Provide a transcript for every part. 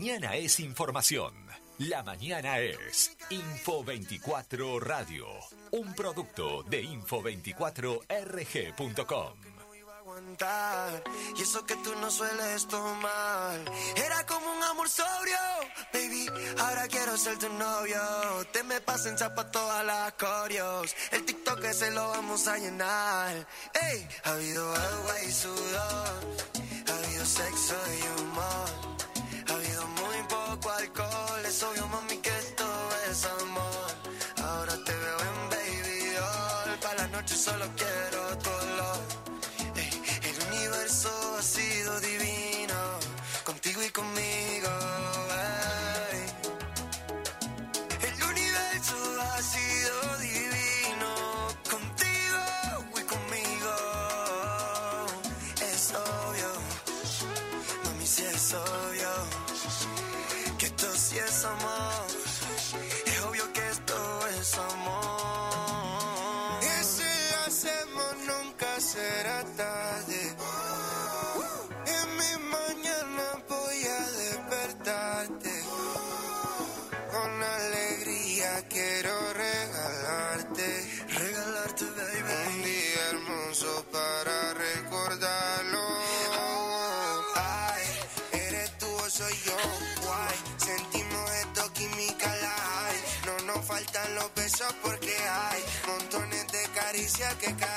mañana es información. La mañana es Info24 Radio, un producto de info24rg.com. Y eso que tú no sueles tomar. Era como un amor sobrio. Baby, ahora quiero ser tu novio. Te me pasen chapa todas las corios El TikTok se lo vamos a llenar. Ey, ha habido agua y sudor. Ha habido sexo y humor. que cae.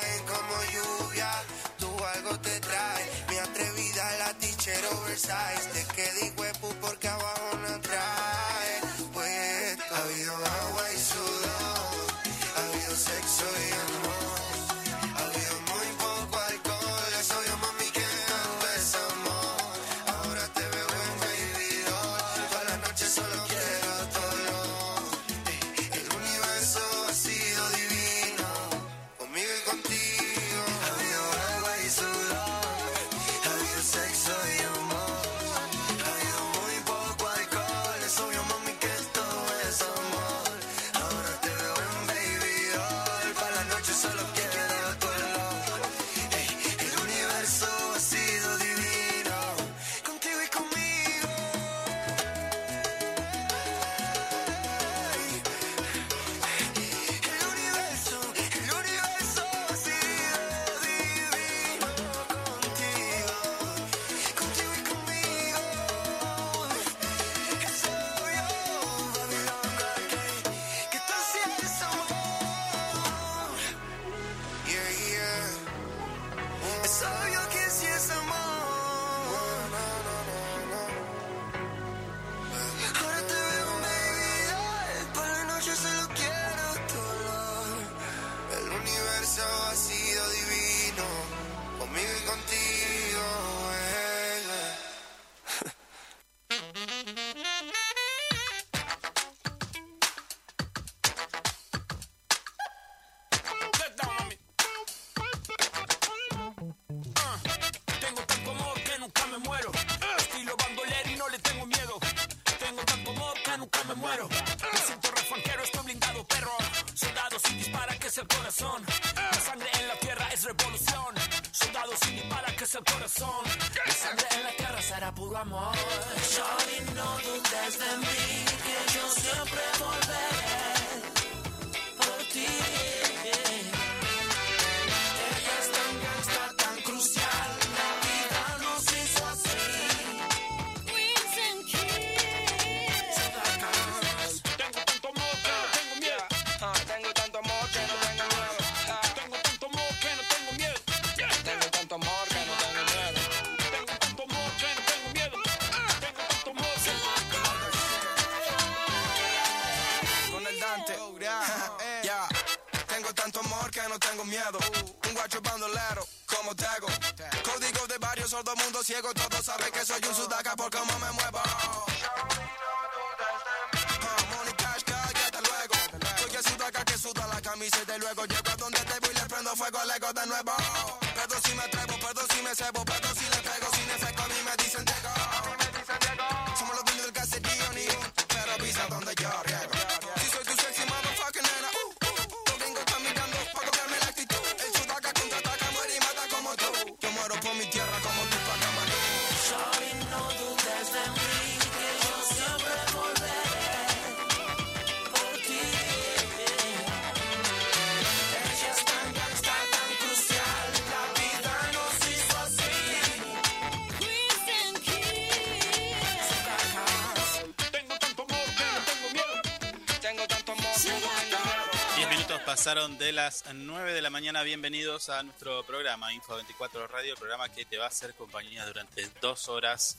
Pasaron de las 9 de la mañana. Bienvenidos a nuestro programa Info 24 Radio, programa que te va a hacer compañía durante dos horas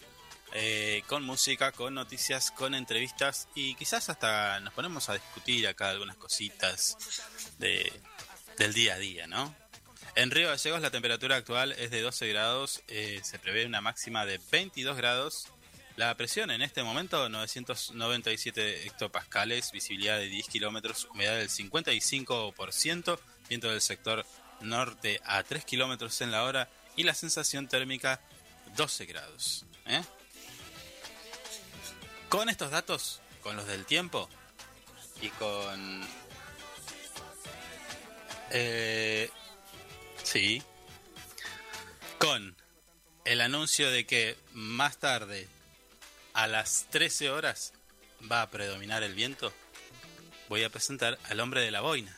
eh, con música, con noticias, con entrevistas y quizás hasta nos ponemos a discutir acá algunas cositas de, del día a día, ¿no? En Río Gallegos la temperatura actual es de 12 grados, eh, se prevé una máxima de 22 grados. La presión en este momento 997 hectopascales, visibilidad de 10 kilómetros, humedad del 55%, viento del sector norte a 3 kilómetros en la hora y la sensación térmica 12 grados. ¿eh? Con estos datos, con los del tiempo y con... Eh, sí. Con el anuncio de que más tarde, a las 13 horas, va a predominar el viento, voy a presentar al hombre de la boina.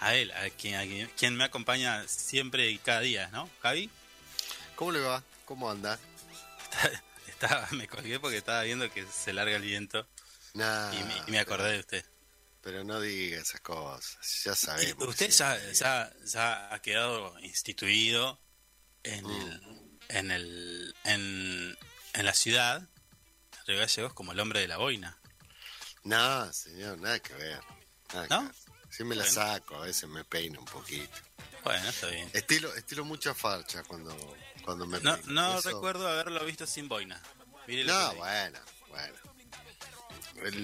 A él, a quien, a quien, me acompaña siempre y cada día, ¿no? Javi, ¿Cómo le va? ¿Cómo anda? estaba, me colgué porque estaba viendo que se larga el viento Nah, y, me, y me acordé de usted. Pero no diga esas cosas. Ya sabemos. usted ya, ya, ya ha quedado instituido en, Mm. el, en, el, en, en la ciudad, Río Gallegos, como el hombre de la boina. No, señor, nada que ver. Nada que ¿No? ver. Sí me la Bueno. saco, a veces me peino un poquito. Bueno, está bien. Estilo, estilo mucha farcha cuando, cuando me No, peino. no Eso- recuerdo haberlo visto sin boina. Mire No, que bueno, bueno.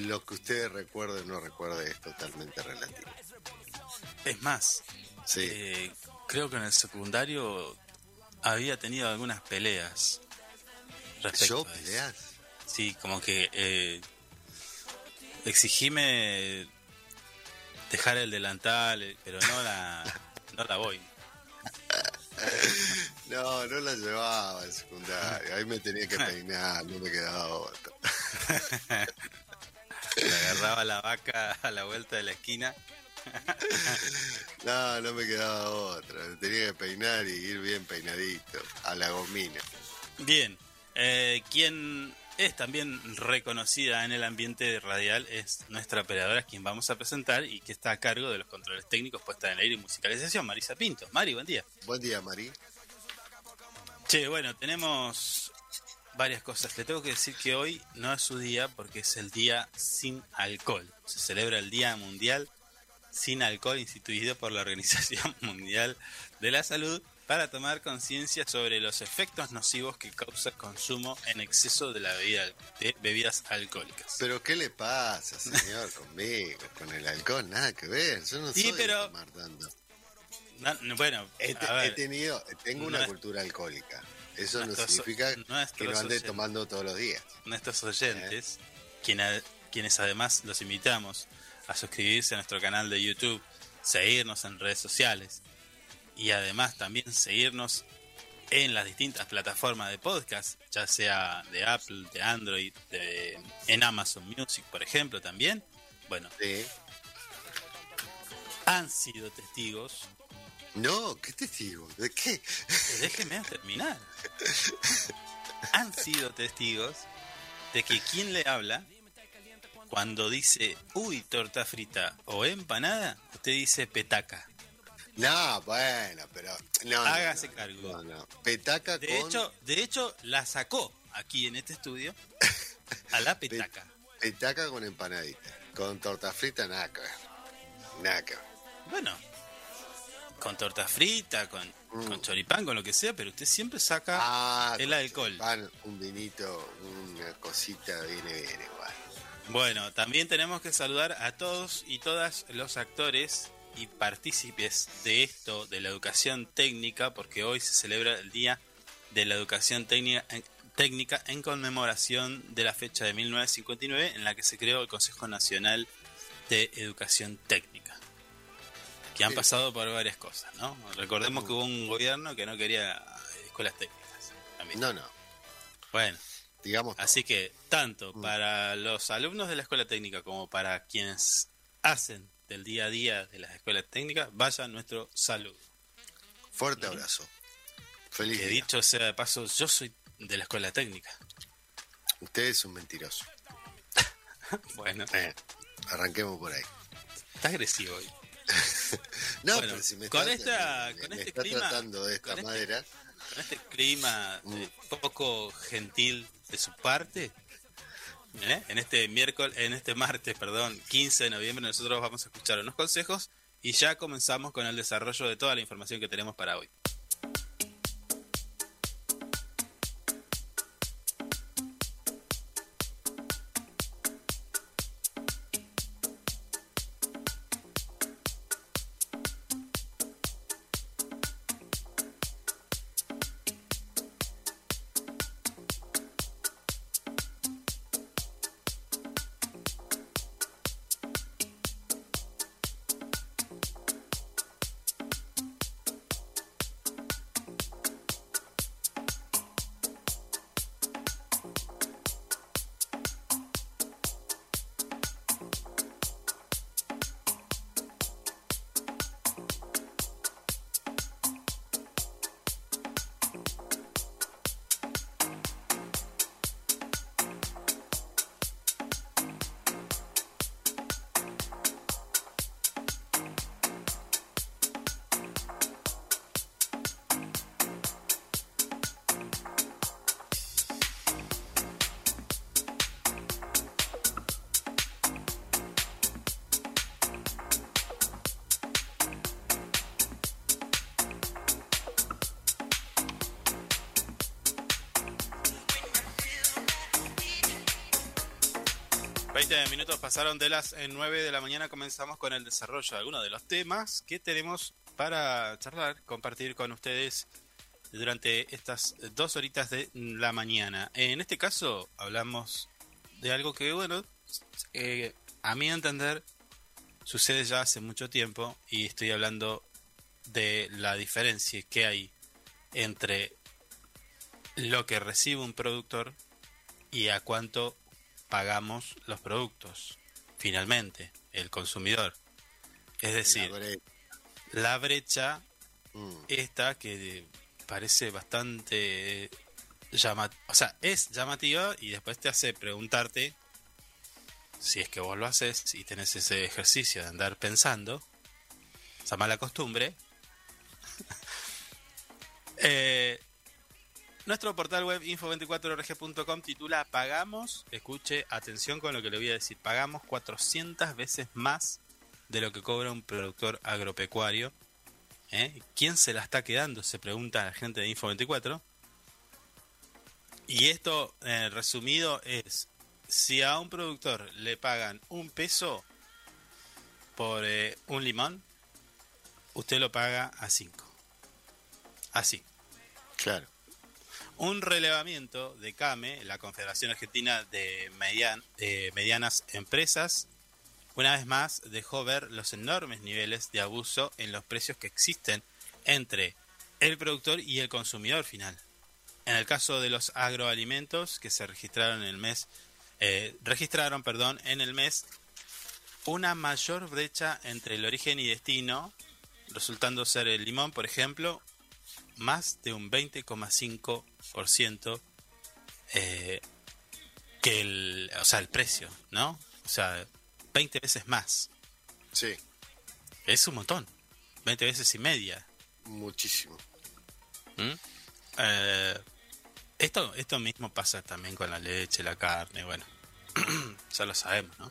Lo que usted recuerde o no recuerde es totalmente relativo. Es más, Sí. eh, creo que en el secundario había tenido algunas peleas. Respecto ¿Yo peleas? Sí, como que eh, exigime dejar el delantal, eh, pero no la, no la voy. No, no la llevaba en secundaria. Ahí me tenía que peinar, no me quedaba otra. Le agarraba la vaca a la vuelta de la esquina. No, no me quedaba otra. Me tenía que peinar y ir bien peinadito, a la gomina. Bien, eh, quien es también reconocida en el ambiente radial es nuestra operadora, quien vamos a presentar y que está a cargo de los controles técnicos, puesta en el aire y musicalización, Marisa Pinto. Mari, buen día. Buen día, Mari. Che, bueno, tenemos varias cosas. Le tengo que decir que hoy no es su día porque es el día sin alcohol. Se celebra el Día Mundial sin Alcohol instituido por la Organización Mundial de la Salud para tomar conciencia sobre los efectos nocivos que causa el consumo en exceso de la bebida de bebidas alcohólicas. Pero ¿qué le pasa, señor, conmigo? Con el alcohol, nada que ver. Yo no Sí, soy de pero- tomar tanto. No, no, bueno, He, te- tenido, tengo no una es- cultura alcohólica. Eso no significa que no ande tomando todos los días. nuestros oyentes, quien a- quienes además los invitamos a suscribirse a nuestro canal de YouTube, seguirnos en redes sociales y además también seguirnos en las distintas plataformas de podcast, ya sea de Apple, de Android, de- en Amazon Music, por ejemplo, también. Bueno, Sí. han sido testigos. No, ¿qué testigo? ¿De qué? Eh, Déjenme terminar. Han sido testigos de que quien le habla, cuando dice, uy, torta frita o empanada, usted dice petaca. No, bueno, pero. No, Hágase no, cargo. No, no. Petaca De con. hecho, de hecho, la sacó aquí en este estudio a la petaca. Petaca con empanadita. Con torta frita, nada que ver. Nada que ver. Bueno, con torta frita, con, Mm. con choripán, con lo que sea, pero usted siempre saca Ah, el alcohol. Pan, un vinito, una cosita, viene bien igual. Bueno, también tenemos que saludar a todos y todas los actores y partícipes de esto, de la educación técnica, porque hoy se celebra el Día de la Educación Técnica en, técnica en conmemoración de la fecha de 1959 en la que se creó el Consejo Nacional de Educación Técnica. Que han Sí. pasado por varias cosas, ¿no? Recordemos que hubo un gobierno que no quería escuelas técnicas. también. No, no. Bueno, Digamos. Así que tanto Mm. para los alumnos de la escuela técnica como para quienes hacen del día a día de las escuelas técnicas, vaya nuestro saludo. Fuerte abrazo. Feliz Que día. dicho sea de paso, yo soy de la escuela técnica. Usted es un mentiroso. Bueno, Eh, arranquemos por ahí. está agresivo hoy. No, Bueno, pero si me con está, esta- me- con me este está clima- tratando de esta con este- manera. Con este clima Mm. eh, poco gentil de su parte, ¿eh? en este miércoles, en este martes, perdón, 15 de noviembre, nosotros vamos a escuchar unos consejos y ya comenzamos con el desarrollo de toda la información que tenemos para hoy. Minutos pasaron de las eh, 9 de la mañana. Comenzamos con el desarrollo de algunos de los temas que tenemos para charlar, compartir con ustedes durante estas dos horitas de la mañana. En este caso hablamos de algo que, bueno, eh, a mi entender sucede ya hace mucho tiempo y estoy hablando de la diferencia que hay entre lo que recibe un productor y a cuánto pagamos los productos finalmente el consumidor. Es decir La bre- la brecha Mm, esta que parece bastante llamativa, o sea, es llamativa y después te hace preguntarte si es que vos lo haces y tenés ese ejercicio de andar pensando, esa mala costumbre. Eh, nuestro portal web info24rg.com titula Pagamos, escuche, atención con lo que le voy a decir, pagamos 400 veces más de lo que cobra un productor agropecuario ¿Eh? ¿Quién se la está quedando? Se pregunta la gente de Info24. Y esto, eh, resumido, es, si a un productor le pagan un peso por eh, un limón, usted lo paga a 5. Así. claro. Un relevamiento de CAME, la Confederación Argentina de, Median- de Medianas Empresas, una vez más dejó ver los enormes niveles de abuso en los precios que existen entre el productor y el consumidor final. En el caso de los agroalimentos que se registraron en el mes, eh, registraron, perdón, en el mes una mayor brecha entre el origen y destino, resultando ser el limón, por ejemplo, más de un 20,5% eh, que el, o sea, el precio, ¿no? O sea, 20 veces más. Sí, Es un montón. 20 veces y media. muchísimo. ¿Mm? Eh, esto, esto mismo pasa también con la leche, la carne, bueno, ya lo sabemos, ¿no?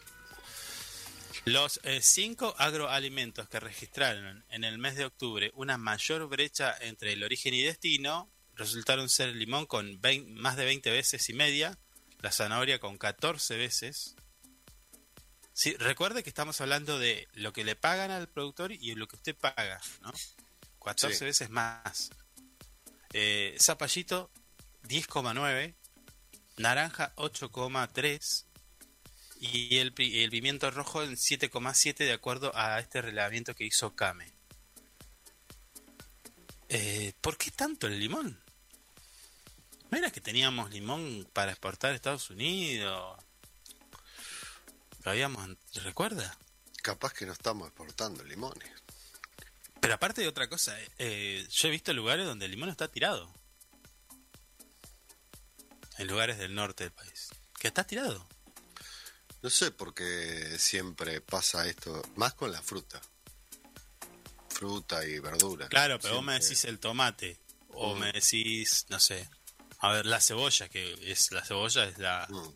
Los eh, cinco agroalimentos que registraron en el mes de octubre una mayor brecha entre el origen y destino resultaron ser el limón con 20 más de 20 veces y media, la zanahoria con 14 veces. Sí, recuerde que estamos hablando de lo que le pagan al productor y lo que usted paga, ¿no? 14 Sí. veces más. Eh, zapallito 10,9, naranja 8,3 y el, el pimiento rojo en 7,7 de acuerdo a este relevamiento que hizo Kame. Eh, ¿Por qué tanto el limón? ¿No era que teníamos limón para exportar a Estados Unidos? Lo habíamos, ¿recuerda? Capaz que no estamos exportando limones. Pero aparte de otra cosa, eh, eh, yo he visto lugares donde el limón está tirado. En lugares del norte del país. Que está tirado. No sé por qué siempre pasa esto, más con la fruta. Fruta y verdura. Claro, pero vos me decís el tomate. O Mm. me decís, no sé. A ver, la cebolla, que es la cebolla es la, Mm,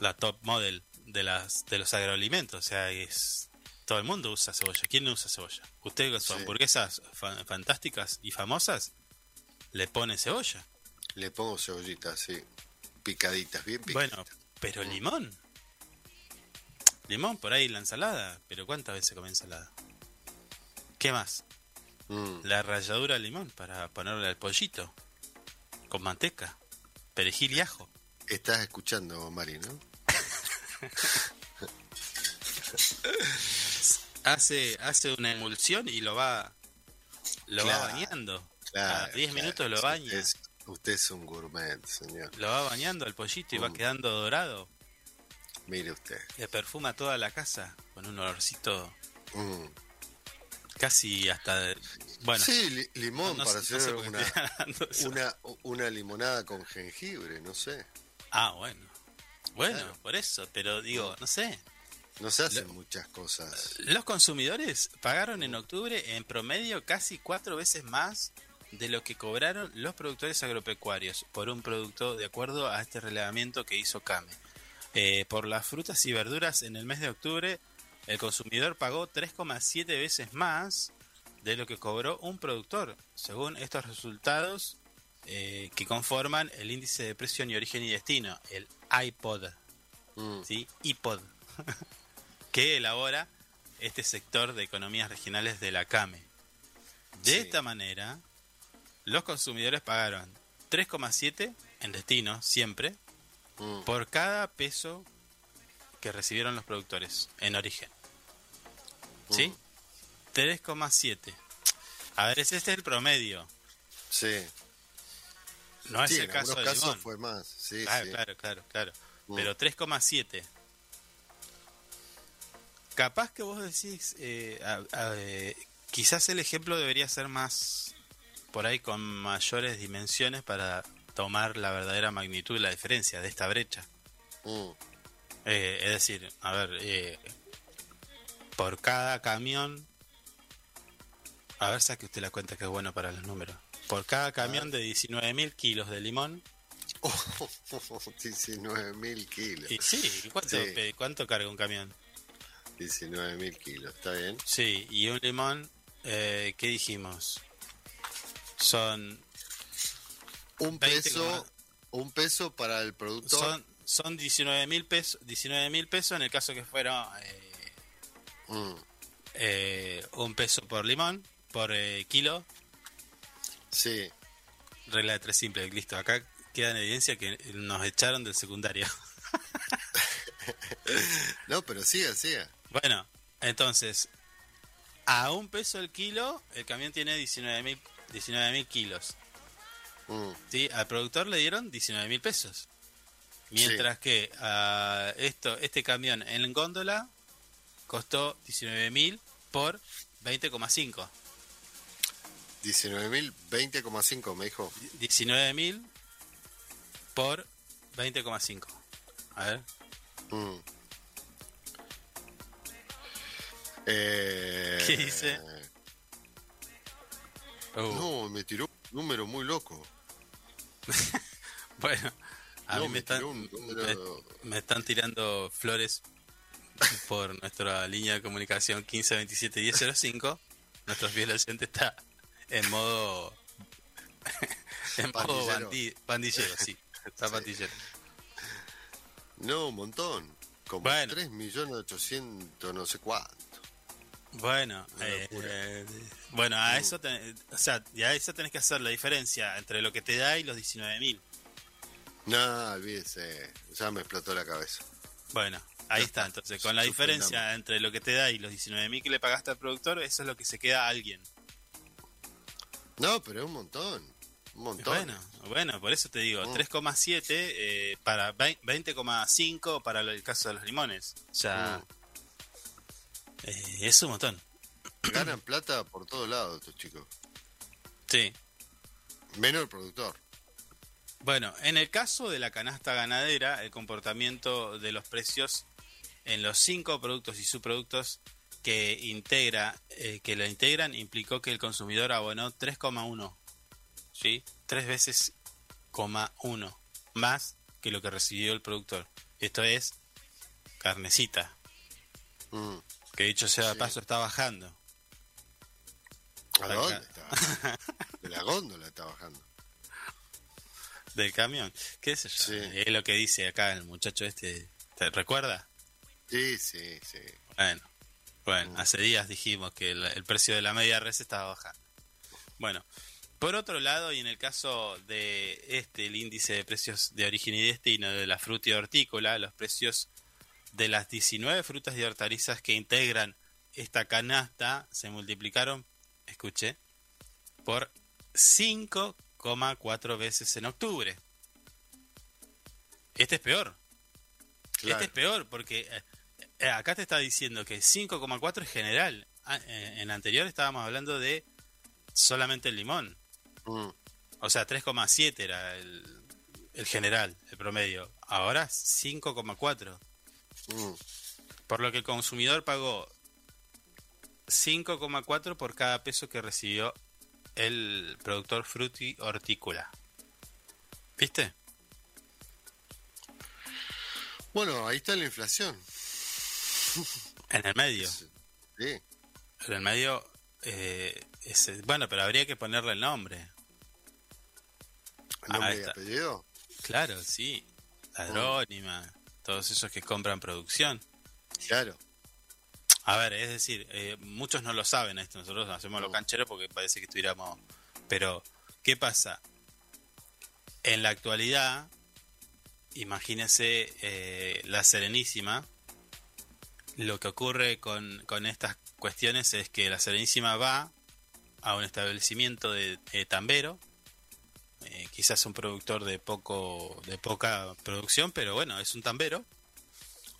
la top model de las de los agroalimentos. O sea, es todo el mundo usa cebolla. ¿Quién no usa cebolla? Usted con sus Sí. hamburguesas fa- fantásticas y famosas le pone cebolla. Le pongo cebollitas, sí. Picaditas, bien picaditas. Bueno, pero limón. Limón por ahí la ensalada. Pero ¿cuántas veces come ensalada? ¿Qué más? Mm, La ralladura de limón para ponerle al pollito. Con manteca. Perejil y ajo. Estás escuchando, Mari, ¿no? Hace, hace una emulsión y lo va lo va bañando. Claro. A 10 claro, minutos lo baña. Es, usted es un gourmet, señor. Lo va bañando al pollito y va Mm. quedando dorado. Mire usted. Le perfuma toda la casa con un olorcito Mm. casi hasta... Bueno, sí, li- limón no para no hacer una, una, una limonada con jengibre, no sé. Ah, bueno. Bueno, Claro. por eso, pero digo, no sé. No se hacen muchas cosas. Los consumidores pagaron en octubre en promedio casi cuatro veces más de lo que cobraron los productores agropecuarios por un producto de acuerdo a este relevamiento que hizo Came. Eh, por las frutas y verduras en el mes de octubre, el consumidor pagó 3,7 veces más de lo que cobró un productor, según estos resultados eh, que conforman el índice de precio ni origen y destino, el iPod. Mm, ¿sí? IPOD, que elabora este sector de economías regionales de la CAME. De Sí. esta manera, los consumidores pagaron 3,7 en destino, siempre, mm. por cada peso que recibieron los productores en origen. ¿Sí? Mm. 3,7. A ver, ese es el promedio. Sí. No es Sí, el en caso de casos Limón. fue más. Sí, Claro, sí. claro, claro, claro. Mm. Pero 3,7. Capaz que vos decís, eh, a- a- eh, quizás el ejemplo debería ser más por ahí con mayores dimensiones para tomar la verdadera magnitud de la diferencia de esta brecha. Mm, Eh, es decir, a ver, eh, por cada camión, a ver, saque usted la cuenta que es bueno para los números. Por cada camión de 19.000 kilos de limón, 19 mil kilos. y sí, ¿cuánto, Sí. pe- ¿cuánto carga un camión? 19 mil kilos, ¿está bien? Sí, y un limón, eh, ¿qué dijimos? Son, Un 20 peso, un peso para el productor. son, son 19 mil pesos, 19 mil pesos en el caso que fuera eh, Mm, eh, un peso por limón, por eh, kilo, sí, regla de tres simple, listo. Acá queda en evidencia que nos echaron del secundario. no, pero siga, siga. bueno, entonces, A un peso el kilo, el camión tiene 19 mil 19 kilos. Mm, ¿sí? Al productor le dieron 19 mil pesos. Mientras que a esto, este camión en góndola costó 19 mil por 20,5. 19.000, 20,5 me dijo. 19 mil por 20,5. A ver. Mm. Eh, ¿Qué dice? Uh, No, me tiró un número muy loco. Bueno, a No, mí me están, número- me, me están tirando flores por nuestra línea de comunicación 1527 1005. Nuestro fiel oyente está en modo en modo Pandillero. bandi- sí. Está Sí. pandillero. No, un montón. Como Bueno. 3 millones 800, no sé cuánto. Bueno, eh, eh, bueno, a eso, te- o sea, a eso tenés que hacer la diferencia entre lo que te da y los 19.000. No, olvídese. Ya me explotó la cabeza. Bueno, ahí Ya está. Entonces, con la diferencia entre lo que te da y los 19.000 que le pagaste al productor, eso es lo que se queda a alguien. No, pero es un montón. Un montón. Bueno, bueno, por eso te digo, Mm. 3,7 eh, para vein- 20,5 para el caso de los limones. O sea, Mm. Eh, es un montón. Ganan plata por todos lados estos chicos. Sí. Menos el productor. Bueno, en el caso de la canasta ganadera, el comportamiento de los precios en los cinco productos y subproductos que integra, eh, que lo integran, implicó que el consumidor abonó 3,1, ¿sí? Tres veces, coma uno, más que lo que recibió el productor. Esto es carnecita, Mm. Que dicho sea de Sí. paso está bajando. ¿A dónde está? De la góndola está bajando. Del camión, qué sé yo, Sí. es lo que dice acá el muchacho este, ¿te recuerda? Sí, sí, sí. Bueno, bueno, Mm. hace días dijimos que el, el precio de la media res estaba bajando. Bueno, por otro lado, y en el caso de este, el índice de precios de origen y destino de la fruta y hortícola, los precios de las 19 frutas y hortalizas que integran esta canasta se multiplicaron, escuché, por 5,4 veces en octubre. Este es peor. Claro. Este es peor porque eh, acá te está diciendo que 5,4 es general. Ah, eh, en la anterior estábamos hablando de solamente el limón. Mm. O sea, 3,7 era el, el general, el promedio. Ahora 5,4. Mm. Por lo que el consumidor pagó 5,4 por cada peso que recibió el productor fruti hortícola. ¿Viste? Bueno, ahí está la inflación. En el medio. Sí. En el medio, eh, ese- bueno, pero habría que ponerle el nombre. ¿Nombre Ahí y apellido? Claro, sí. Agrónima, todos esos que compran producción. Claro. A ver, es decir, eh, muchos no lo saben esto, nosotros hacemos lo No. canchero porque parece que estuviéramos... Pero, ¿qué pasa? En la actualidad, imagínense eh, la Serenísima, lo que ocurre con, con estas cuestiones es que la Serenísima va a un establecimiento de, de tambero, eh, quizás un productor de poco de poca producción, pero bueno, es un tambero,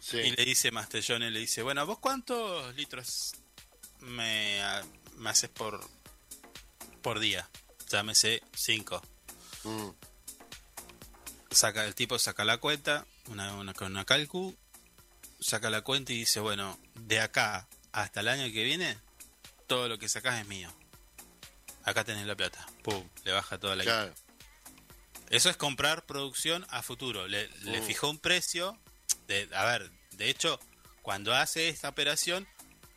Sí. y le dice Mastellone, le dice, bueno, ¿vos cuántos litros me, ha- me haces por, por día? Llámese 5. Mm. Saca, el tipo saca la cuenta, una, una, con una calcu, saca la cuenta y dice, bueno, de acá hasta el año que viene, todo lo que sacás es mío. Acá tenés la plata. Pum, le baja toda la guita. Eso es comprar producción a futuro. Le, le fijó un precio. De, a ver, de hecho, cuando hace esta operación,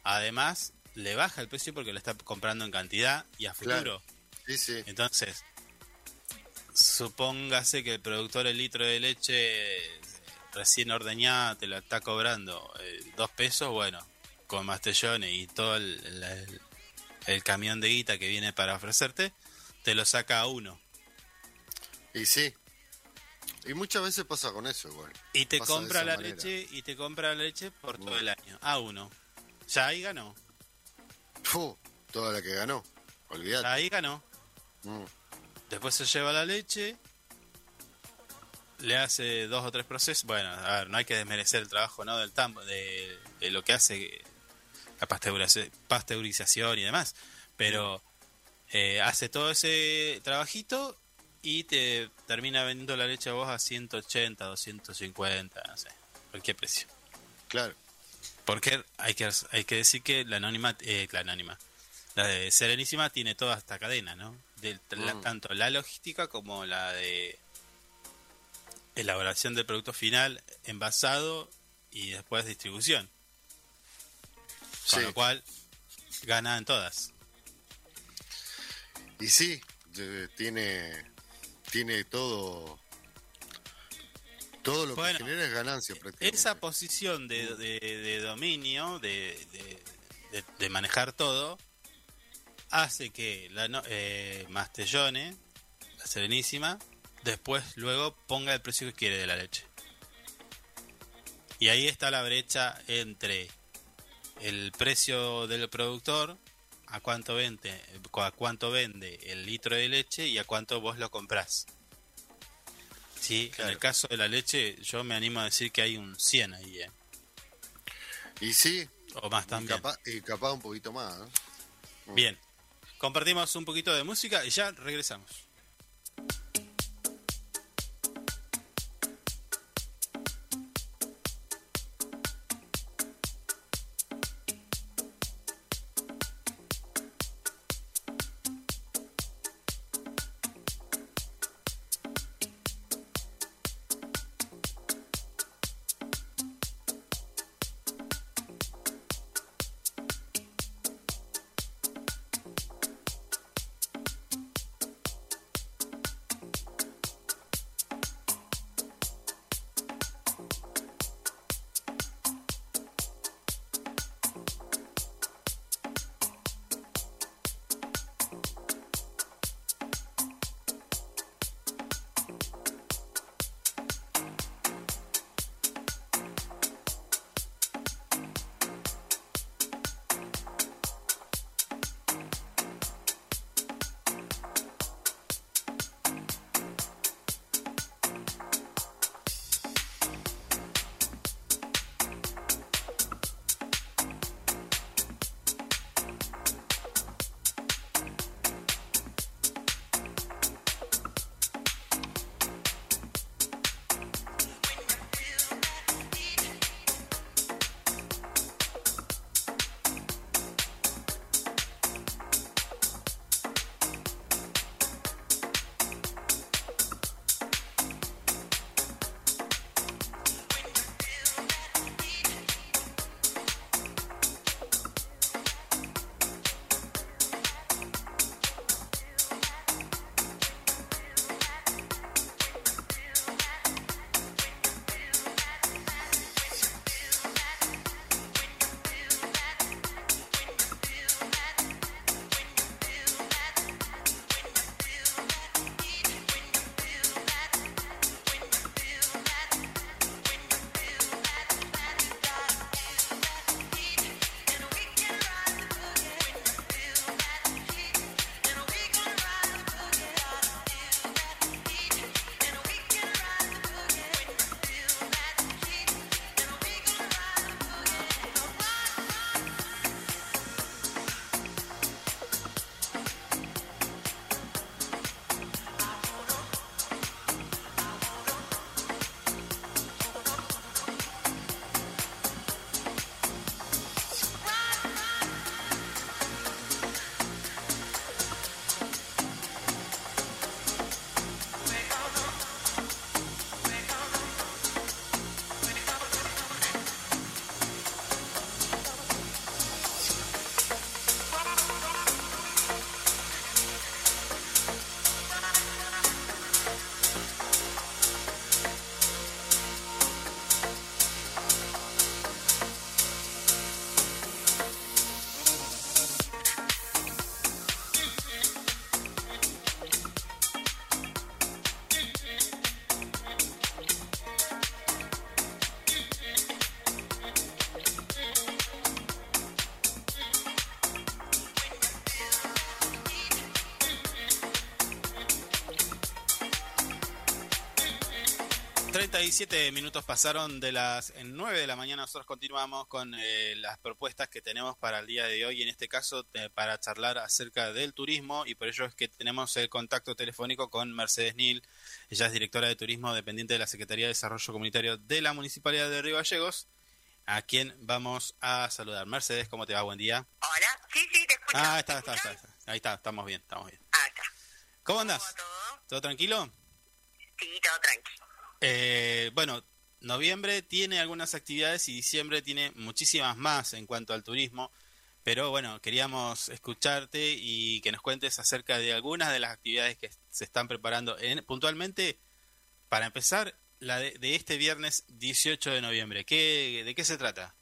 además le baja el precio porque lo está comprando en cantidad y a futuro. Claro. Sí, sí. Entonces, supóngase que el productor el litro de leche recién ordeñada te lo está cobrando eh, dos pesos, bueno, con Mastellone y todo el, el- el camión de guita que viene para ofrecerte, te lo saca a uno. Y sí. Y muchas veces pasa con eso igual. Y te Pasa compra la manera. leche y te compra la leche por todo el año. A uno. Ya ahí ganó. Toda la que ganó. Olvídate. Ahí ganó. Mm. Después se lleva la leche, le hace dos o tres procesos. Bueno, a ver, no hay que desmerecer el trabajo ¿no? del tambo, de, de lo que hace la pasteurización, pasteurización y demás. Pero eh, hace todo ese trabajito y te termina vendiendo la leche a vos a 180, 250, no sé, cualquier precio. Claro. Porque hay que, hay que decir que la anónima, eh, la anónima, la de Serenísima tiene toda esta cadena, ¿no? De, la- Mm. tanto la logística como la de elaboración del producto final, envasado y después distribución. Con Sí. lo cual, gana en todas. Y sí, tiene, tiene todo. Todo lo Bueno, que genera es ganancia prácticamente. Esa posición de, de- de dominio, de, de- de- de manejar todo, hace que la no- eh, Mastellone, la Serenísima, después luego ponga el precio que quiere de la leche. Y ahí está la brecha entre el precio del productor, a cuánto vende, a cuánto vende el litro de leche y a cuánto vos lo comprás. Sí, en el caso de la leche, yo me animo a decir que hay un 100 ahí, ¿eh? Y sí, o más y también. capaz, y capaz un poquito más. Bien, compartimos un poquito de música y ya regresamos. 37 minutos pasaron de las 9 de la mañana. Nosotros continuamos con eh, las propuestas que tenemos para el día de hoy. En este caso, eh, para charlar acerca del turismo. Y por ello es que tenemos el contacto telefónico con Mercedes Nil. Ella es directora de turismo dependiente de la Secretaría de Desarrollo Comunitario de la Municipalidad de Río Gallegos. A quien vamos a saludar. Mercedes, ¿cómo te va? Buen día. Hola, sí, sí, te escucho. Ah, ¿Me está, está, está. Ahí está, estamos bien, estamos bien. Ah, está. ¿Cómo andas? ¿Todo tranquilo? Eh, bueno, noviembre tiene algunas actividades y diciembre tiene muchísimas más en cuanto al turismo, pero bueno, queríamos escucharte y que nos cuentes acerca de algunas de las actividades que se están preparando. En, puntualmente, para empezar, la de, de este viernes 18 de noviembre. ¿Qué, ¿De qué se trata?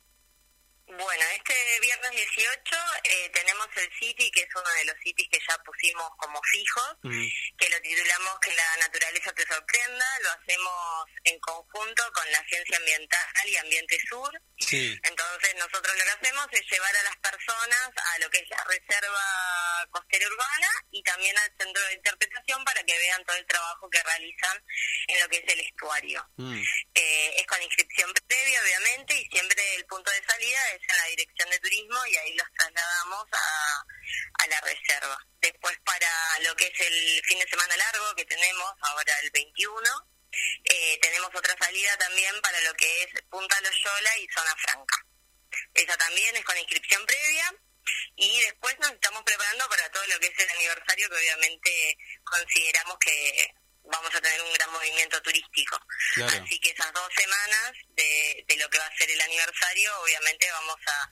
Bueno, este viernes 18 eh, tenemos el City, que es uno de los cities que ya pusimos como fijos, que lo titulamos Que la naturaleza te sorprenda. Lo hacemos en conjunto con la Ciencia Ambiental y Ambiente Sur. Sí. Entonces nosotros lo que hacemos es llevar a las personas a lo que es la Reserva Costera Urbana y también al Centro de Interpretación para que vean todo el trabajo que realizan en lo que es el estuario. Mm. Eh, es con inscripción previa, obviamente, y siempre el punto de salida es en la dirección de turismo y ahí los trasladamos a, a la reserva. Después para lo que es el fin de semana largo que tenemos ahora el 21, eh, tenemos otra salida también para lo que es Punta Loyola y Zona Franca. Esa también es con inscripción previa. Y después nos estamos preparando para todo lo que es el aniversario, que obviamente consideramos que vamos a tener un gran movimiento turístico. Claro. Así que esas dos semanas de, de lo que va a ser el aniversario, obviamente vamos a,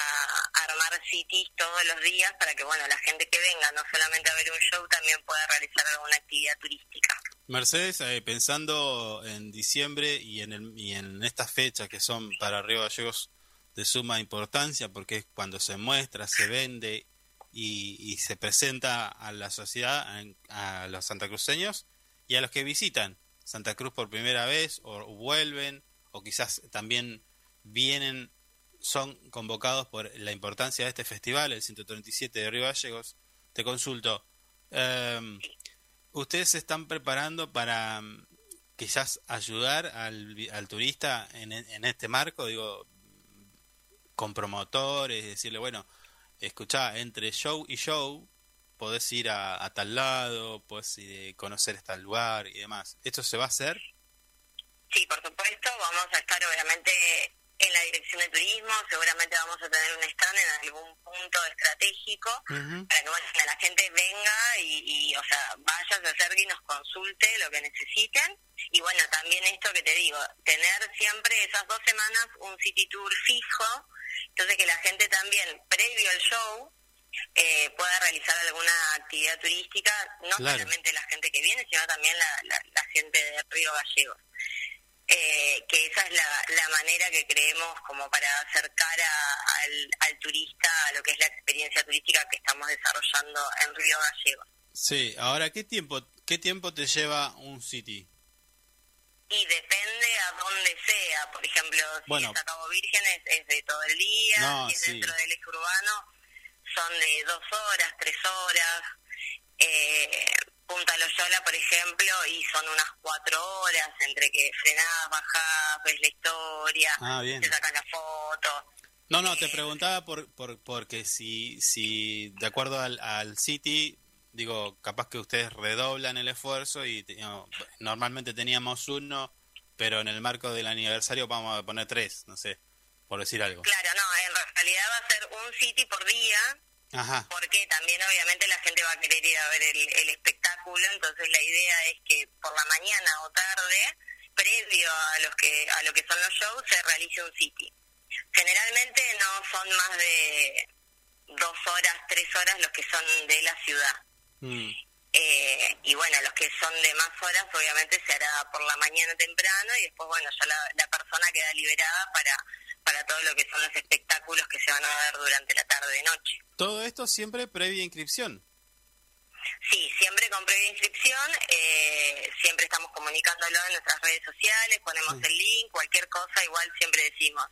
a armar cities todos los días para que bueno la gente que venga no solamente a ver un show, también pueda realizar alguna actividad turística. Mercedes, eh, pensando en diciembre y en, el, y en estas fechas que son para Río Gallegos de suma importancia, porque es cuando se muestra, se vende y, y se presenta a la sociedad, a, a los santacruceños y a los que visitan Santa Cruz por primera vez o vuelven o quizás también vienen, son convocados por la importancia de este festival, el 137 de Río Gallegos. Te consulto, em, ¿ustedes se están preparando para mm, quizás ayudar al, al turista en, en este marco? Digo, con promotores, decirle, bueno, escuchá, entre show y show podés ir a, a tal lado, podés ir, eh, conocer este lugar y demás. ¿Esto se va a hacer? Sí, por supuesto, vamos a estar obviamente en la dirección de turismo, seguramente vamos a tener un stand en algún punto estratégico para que bueno, la gente venga y, y, o sea, vaya, se acerque y nos consulte lo que necesiten. Y bueno, también esto que te digo, tener siempre esas dos semanas un city tour fijo, entonces que la gente también, previo al show, eh, pueda realizar alguna actividad turística, no Claro. solamente la gente que viene, sino también la, la, la gente de Río Gallegos. Eh, que esa es la, la manera que creemos como para acercar a- al, al turista a lo que es la experiencia turística que estamos desarrollando en Río Gallegos. Sí, ahora, ¿qué tiempo, qué tiempo te lleva un city? Y depende a dónde sea, por ejemplo, si Bueno. es a Cabo Virgen es, es de todo el día, No, si es sí. dentro del eje urbano son de dos horas, tres horas. Eh, Punta Loyola, por ejemplo, y son unas cuatro horas entre que frenás, bajás, ves la historia, Ah, bien. te sacas la foto. No, no, te preguntaba por, por porque si, si de acuerdo al, al City, digo, capaz que ustedes redoblan el esfuerzo y digamos, normalmente teníamos uno, pero en el marco del aniversario vamos a poner tres, no sé, por decir algo. Claro, no, en realidad va a ser un city por día, Ajá, porque también obviamente la gente va a querer ir a ver el, el espectáculo, entonces la idea es que por la mañana o tarde, previo a los que a lo que son los shows, se realice un city. Generalmente no son más de dos horas, tres horas los que son de la ciudad. Mm, Eh, y bueno, los que son de más horas obviamente se hará por la mañana temprano y después bueno, ya la, la persona queda liberada para, para todo lo que son los espectáculos que se van a ver durante la tarde-noche. todo esto siempre previa inscripción. Sí, siempre con previa inscripción, eh, siempre estamos comunicándolo en nuestras redes sociales, ponemos el link, cualquier cosa, igual siempre decimos,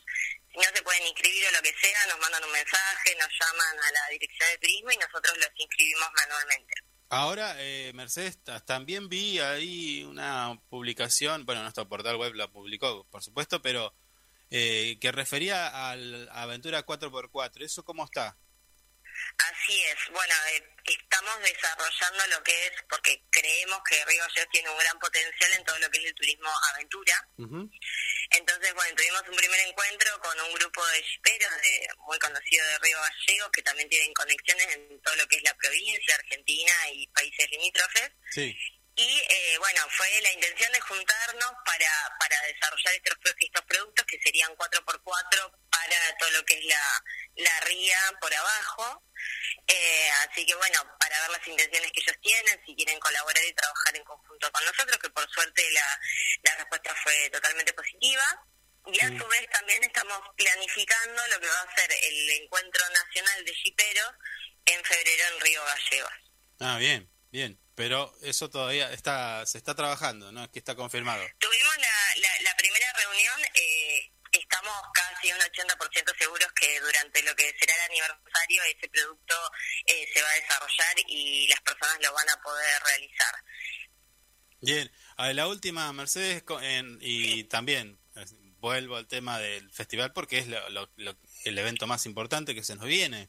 si no se pueden inscribir o lo que sea, nos mandan un mensaje, nos llaman a la dirección de turismo y nosotros los inscribimos manualmente. Ahora, eh, Mercedes, ta- también vi ahí una publicación, bueno, nuestro portal web la publicó, por supuesto, pero eh, que refería a Aventura 4x4. ¿Eso cómo está? Así es, bueno, eh, estamos desarrollando lo que es, porque creemos que Río Gallegos tiene un gran potencial en todo lo que es el turismo aventura. Entonces, bueno, tuvimos un primer encuentro con un grupo de jiperos de, muy conocido de Río Gallegos, que también tienen conexiones en todo lo que es la provincia, Argentina y países limítrofes. Sí. Y eh, bueno, fue la intención de juntarnos para, para desarrollar estos, estos productos que serían 4x4 para todo lo que es la, la ría por abajo. Eh, así que bueno, para ver las intenciones que ellos tienen, si quieren colaborar y trabajar en conjunto con nosotros, que por suerte la, la respuesta fue totalmente positiva. Y a su vez también estamos planificando lo que va a ser el encuentro nacional de jiperos en febrero en Río Gallegos. Ah, bien, bien. Pero eso todavía está se está trabajando, ¿no? Es que está confirmado. Tuvimos la, la, la primera reunión, eh, estamos casi un 80% seguros que durante lo que será el aniversario ese producto eh, se va a desarrollar y las personas lo van a poder realizar. Bien, a la última, Mercedes, en- y también vuelvo al tema del festival porque es lo- lo- lo- el evento más importante que se nos viene.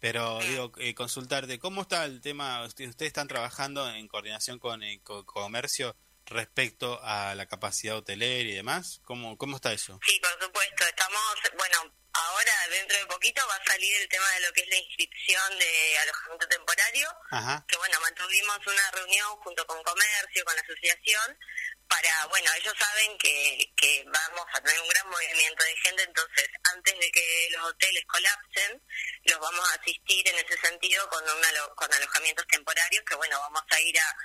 Pero digo, eh, consultarte, ¿cómo está el tema? Usted- Ustedes están trabajando en coordinación con el co- comercio respecto a la capacidad hotelera y demás. ¿Cómo, cómo está eso? Sí, por supuesto, estamos, bueno, ahora dentro de poquito va a salir el tema de lo que es la inscripción de alojamiento temporario. Ajá. que bueno, mantuvimos una reunión junto con comercio, con la asociación, para, bueno, ellos saben que, que vamos a tener un gran movimiento de gente, entonces antes de que los hoteles colapsen, los vamos a asistir en ese sentido con, un alo- con alojamientos temporarios, que bueno, vamos a ir a,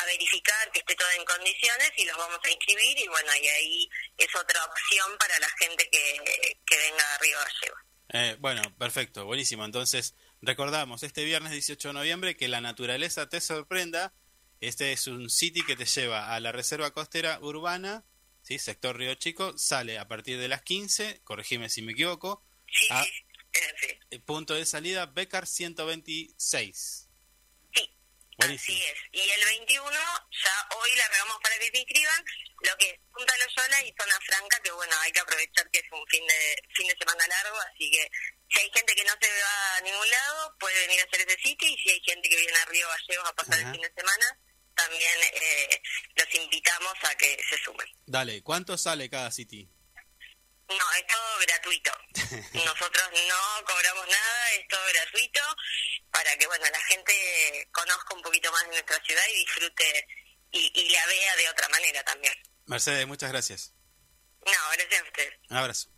a verificar que esté todo en condiciones y los vamos a inscribir y bueno, y ahí es otra opción para la gente que, que venga a Río Gallegos. Eh, bueno, perfecto, buenísimo. Entonces, recordamos este viernes 18 de noviembre que la naturaleza te sorprenda. Este es un city que te lleva a la reserva costera urbana, ¿sí? sector Río Chico, sale a partir de las 15, corregime si me equivoco, Sí, sí, sí. eh, punto de salida Becar 126. Buenísimo. así es. Y el 21 ya hoy largamos para que se inscriban lo que es Punta Loyola y Zona Franca, que bueno, hay que aprovechar que es un fin de fin de semana largo, así que si hay gente que no se va a ningún lado, puede venir a hacer ese sitio y si hay gente que viene a Río Gallegos a pasar Ajá. el fin de semana, también eh, los invitamos a que se sumen. Dale, ¿cuánto sale cada city? No, es todo gratuito. Nosotros no cobramos nada, es todo gratuito para que bueno la gente conozca un poquito más de nuestra ciudad y disfrute y, y la vea de otra manera también. Mercedes, muchas gracias. No, gracias a ustedes. Un abrazo.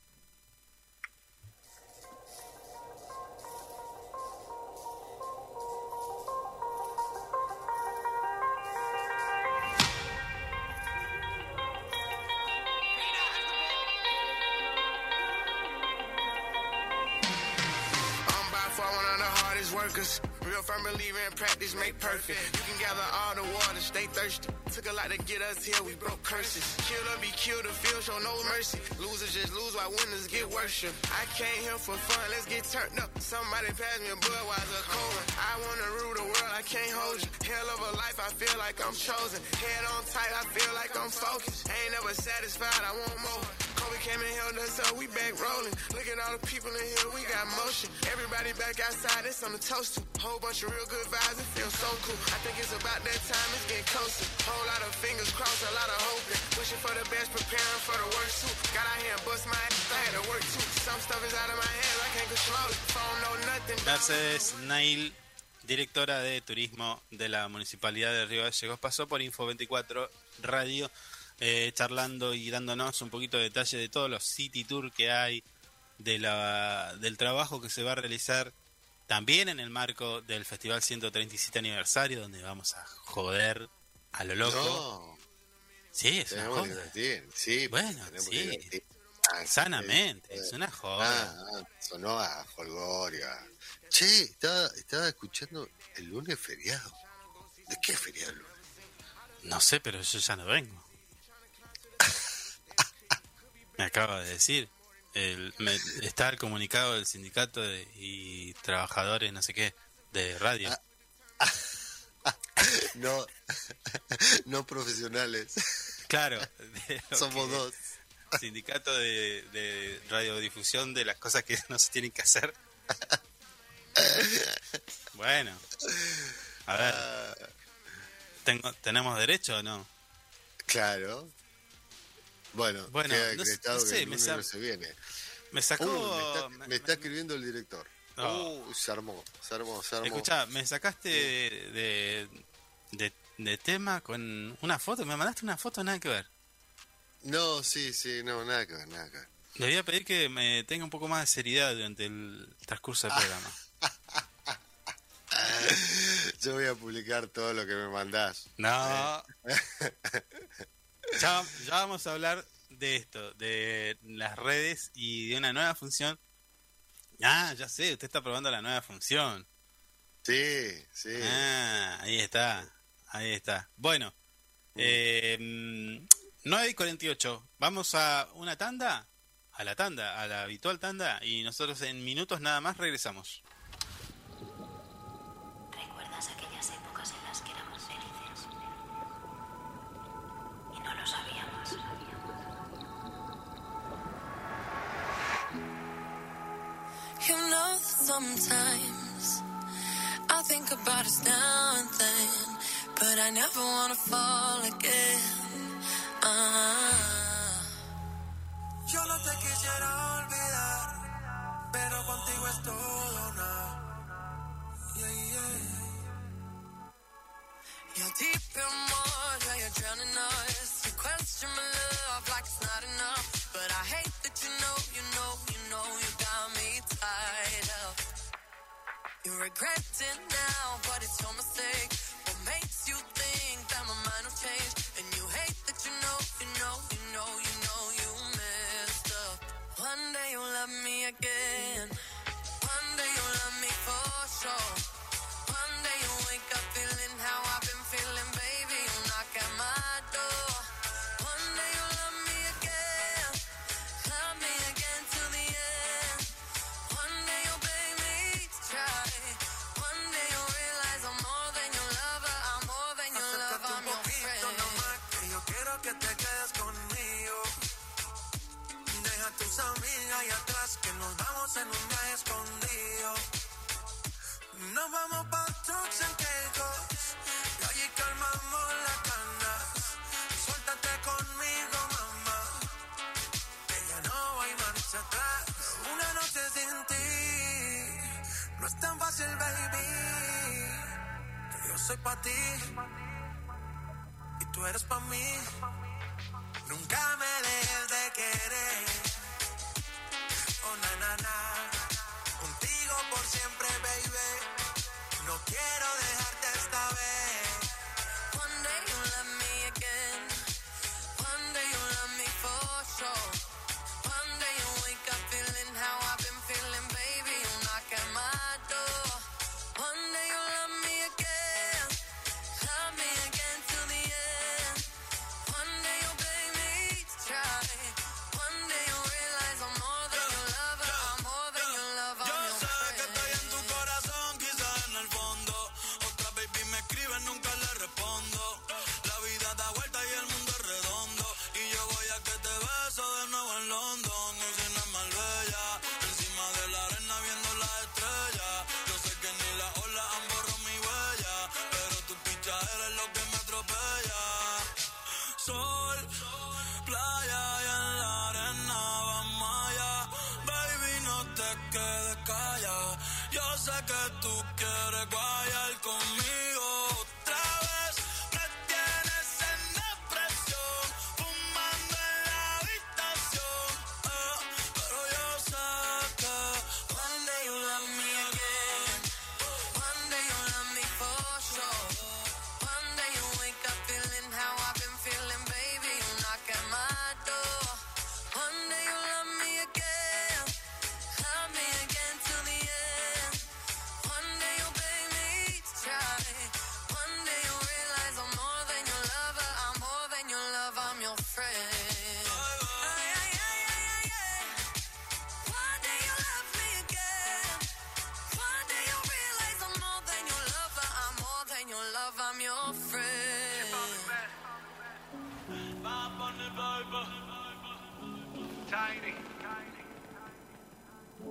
Real firm believer in practice make perfect. You can gather all the water, stay thirsty. Took a lot to get us here, we broke curses. Kill or be killed, the field show no mercy. Losers just lose while winners get worship. I came here for fun, let's get turned up. Somebody pass me a Budweiser one. I wanna rule the world, I can't hold you. Hell of a life, I feel like I'm chosen. Head on tight, I feel like I'm focused. Ain't never satisfied, I want more. Kobe came and held us up, we back rolling. Look at all the people in here, we got motion. Everybody back outside, it's on the toast. Whole bunch of real good vibes, it feels so cool. I think it's about that time, it's getting closer. Whole lot of fingers crossed, a lot of hoping. Wishing for the best, preparing for the worst too. Got out here and bust my ass, I had to work too. Some stuff is out of my hands, I can't control it. Phone know nothing. Mercedes Nail, directora de turismo de la Municipalidad de Río Gallegos, pasó por Info24 Radio eh, charlando y dándonos un poquito de detalle de todos los city tour que hay, de la, del trabajo que se va a realizar también en el marco del Festival 137 aniversario, donde vamos a joder a lo loco. No, Sí, es una joda. Sí, Bueno, sí. Ah, Sanamente, es una Ah, joda. ah, sonó a Folgorio. a- Che, estaba, estaba escuchando el lunes feriado. ¿De qué feriado el lunes? No sé, pero yo ya no vengo. Me acaba de decir. El, me, está el comunicado del sindicato de, y trabajadores, no sé qué, de radio. Ah, no, no profesionales. Claro. Somos dos. Sindicato de, radiodifusión de las cosas que no se tienen que hacer. Bueno. A ver. Ah. ¿Tenemos derecho o no? Claro, bueno, bueno queda no, sé, me se viene. Me sacó. Me, está, escribiendo el director. Uh, se armó, se armó, se armó. Escuchá, me sacaste de, de, tema con una foto. Me mandaste una foto, nada que ver. No, sí, sí, no, nada que ver, nada que ver. Le voy a pedir que me tenga un poco más de seriedad durante el transcurso del programa. Yo voy a publicar todo lo que me mandás. No. Eh. ya, vamos a hablar de esto, de las redes y de una nueva función. Ah, ya sé, usted está probando la nueva función. Sí, sí. Ah, ahí está, ahí está. Bueno, mm. eh, mm, 9 y 48. Vamos a una tanda, a la tanda, a la habitual tanda, y nosotros en minutos nada más regresamos. sometimes. I think about us now and then, but I never wanna fall again. pretend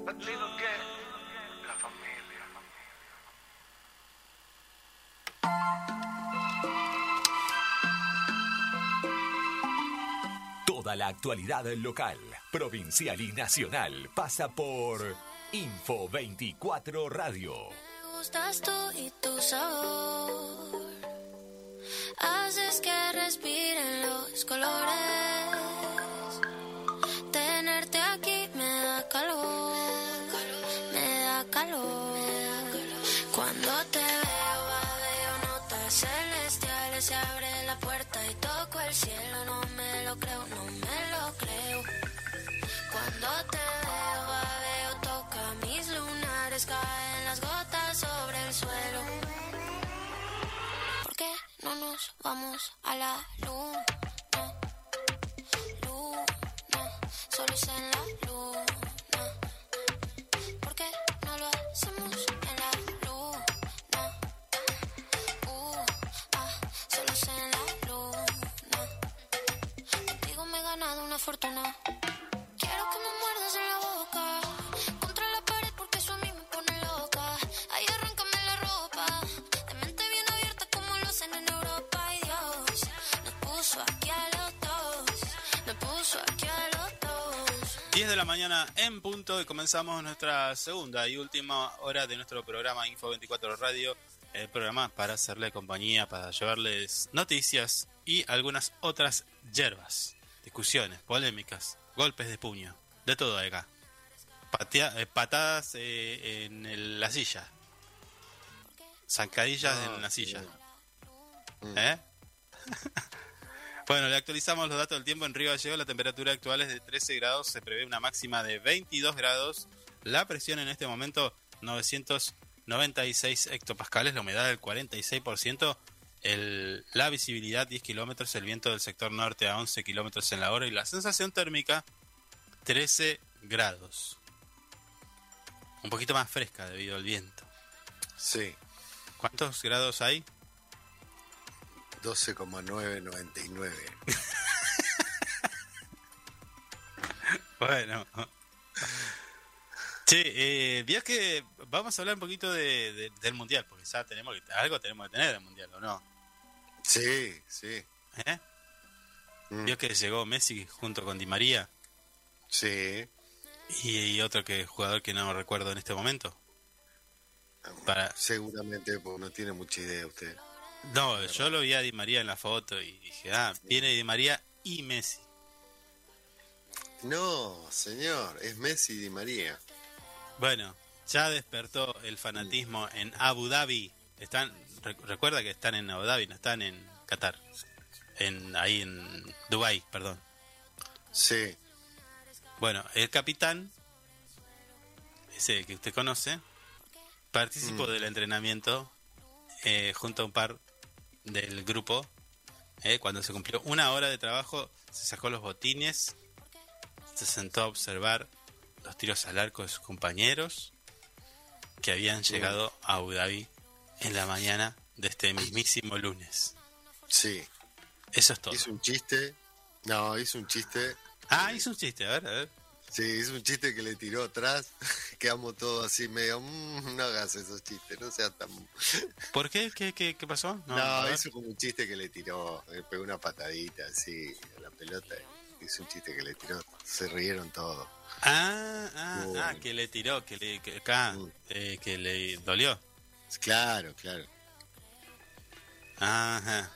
Latino que la familia. Toda la actualidad local, provincial y nacional pasa por Info 24 Radio. Me gustas tú y tu sabor. Haces que respiren los colores. Cielo. No me lo creo, no me lo creo. Cuando te veo, veo, toca mis lunares, caen las gotas sobre el suelo. ¿Por qué no nos vamos a la mañana en punto y comenzamos nuestra segunda y última hora de nuestro programa Info 24 Radio. El programa para hacerle compañía, para llevarles noticias y algunas otras hierbas, discusiones, polémicas, golpes de puño, de todo acá. Patea- eh, patadas eh, en el- la silla, zancadillas en la silla. Mm. ¿Eh? bueno, le actualizamos los datos del tiempo. En Río Gallegos la temperatura actual es de 13 grados, se prevé una máxima de 22 grados. La presión en este momento 996 hectopascales, la humedad del 46%, el, la visibilidad 10 kilómetros, el viento del sector norte a 11 kilómetros en la hora y la sensación térmica 13 grados. Un poquito más fresca debido al viento. Sí, ¿Cuántos grados hay? 12,999. Bueno. Che, eh, vio que vamos a hablar un poquito de, de- del mundial, porque ya tenemos que, algo tenemos que tener del mundial, ¿o no? Sí, sí. ¿Eh? Mm, Vio que llegó Messi junto con Di María Sí. y, y otro que jugador que no recuerdo en este momento. Para, Seguramente, porque no tiene mucha idea usted. No, yo lo vi a Di María en la foto y dije, ah, viene Di María y Messi. No, señor, es Messi Di María. Bueno, ya despertó el fanatismo en Abu Dhabi. Están, re- recuerda que están en Abu Dhabi, no están en Qatar. En, ahí en Dubai, perdón. Sí, Bueno, el capitán, ese que usted conoce, participó Mm. del entrenamiento eh, junto a un par del grupo. eh, cuando se cumplió una hora de trabajo, se sacó los botines, se sentó a observar los tiros al arco de sus compañeros que habían llegado a Abu Dhabi en la mañana de este mismísimo lunes. sí. Eso es todo. Hizo un chiste. No, hizo un chiste. Ah, hizo un chiste, a ver, a ver. Sí, hizo un chiste que le tiró atrás. Quedamos todos así medio. "Mm, no hagas esos chistes, no seas tan. ¿Por qué? ¿Qué, qué, qué pasó? No, ver. hizo como un chiste que le tiró. Le pegó una patadita así a la pelota. Hizo un chiste que le tiró. Se rieron todos. Ah, ah, ah, que le tiró, que le, que, acá, eh, que le dolió. Claro, claro. Ajá.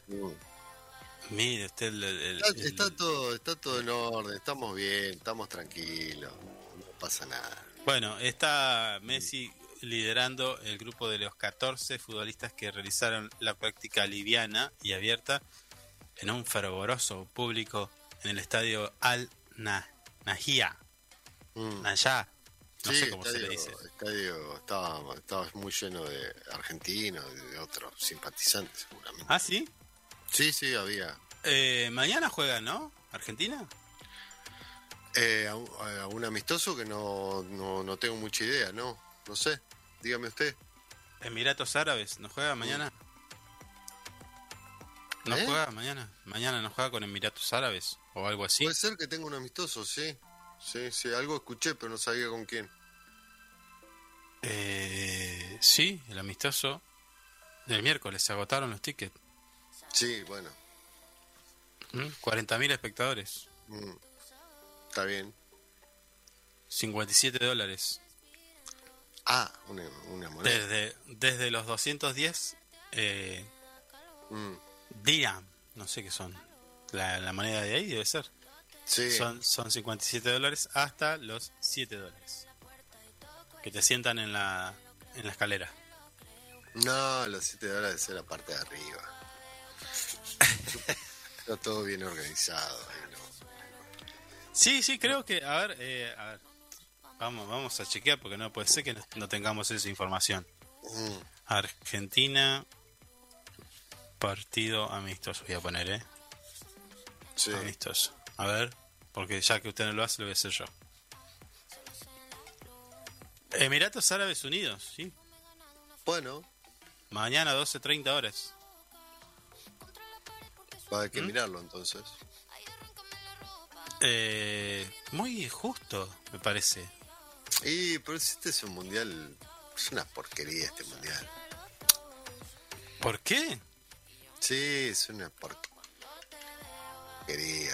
Mire usted el, el- Está, el- está todo, está todo en orden, estamos bien, estamos tranquilos, no pasa nada. Bueno, está Messi liderando el grupo de los 14 futbolistas que realizaron la práctica liviana y abierta en un fervoroso público en el estadio Al Na- Nahia. Mm. Nayá. No Sí, sé cómo se le estadio- dice. estadio estaba, estaba muy lleno de argentinos y de otros simpatizantes seguramente. Ah, sí. Sí, sí, había. Eh, mañana juegan, ¿no? ¿Argentina? Eh, a, un- a un amistoso que no, no, no tengo mucha idea, ¿no? No sé, dígame usted. Emiratos Árabes, ¿no juega mañana? ¿No ¿Eh? juega mañana? ¿Mañana no juega con Emiratos Árabes o algo así? Puede ser que tenga un amistoso, sí. Sí, sí, algo escuché, pero no sabía con quién. Eh, sí, el amistoso del miércoles. Se agotaron los tickets. Sí, bueno. ¿Mm? 40.000 espectadores. mm, Está bien. 57 dólares. Ah, una, una moneda. Desde, desde los 210 eh, Mm. No sé qué son. La, la moneda de ahí debe ser. Sí. Son, son 57 dólares hasta los 7 dólares. Que te sientan en la, en la escalera. No, los 7 dólares es la parte de arriba. Está todo bien organizado. Sí, sí, creo que. A ver, eh, a ver. Vamos, vamos a chequear porque no puede ser que no, no tengamos esa información. Mm, Argentina. Partido amistoso, voy a poner, ¿eh? sí. Amistoso. A ver, porque ya que usted no lo hace, lo voy a hacer yo. Emiratos Árabes Unidos, sí. Bueno, Mañana 12.30 horas. Va a que ¿Mm? mirarlo entonces. Eh, muy justo, me parece. Y, pero si este es un mundial. Es una porquería este mundial. ¿Por qué? Sí, es una porquería.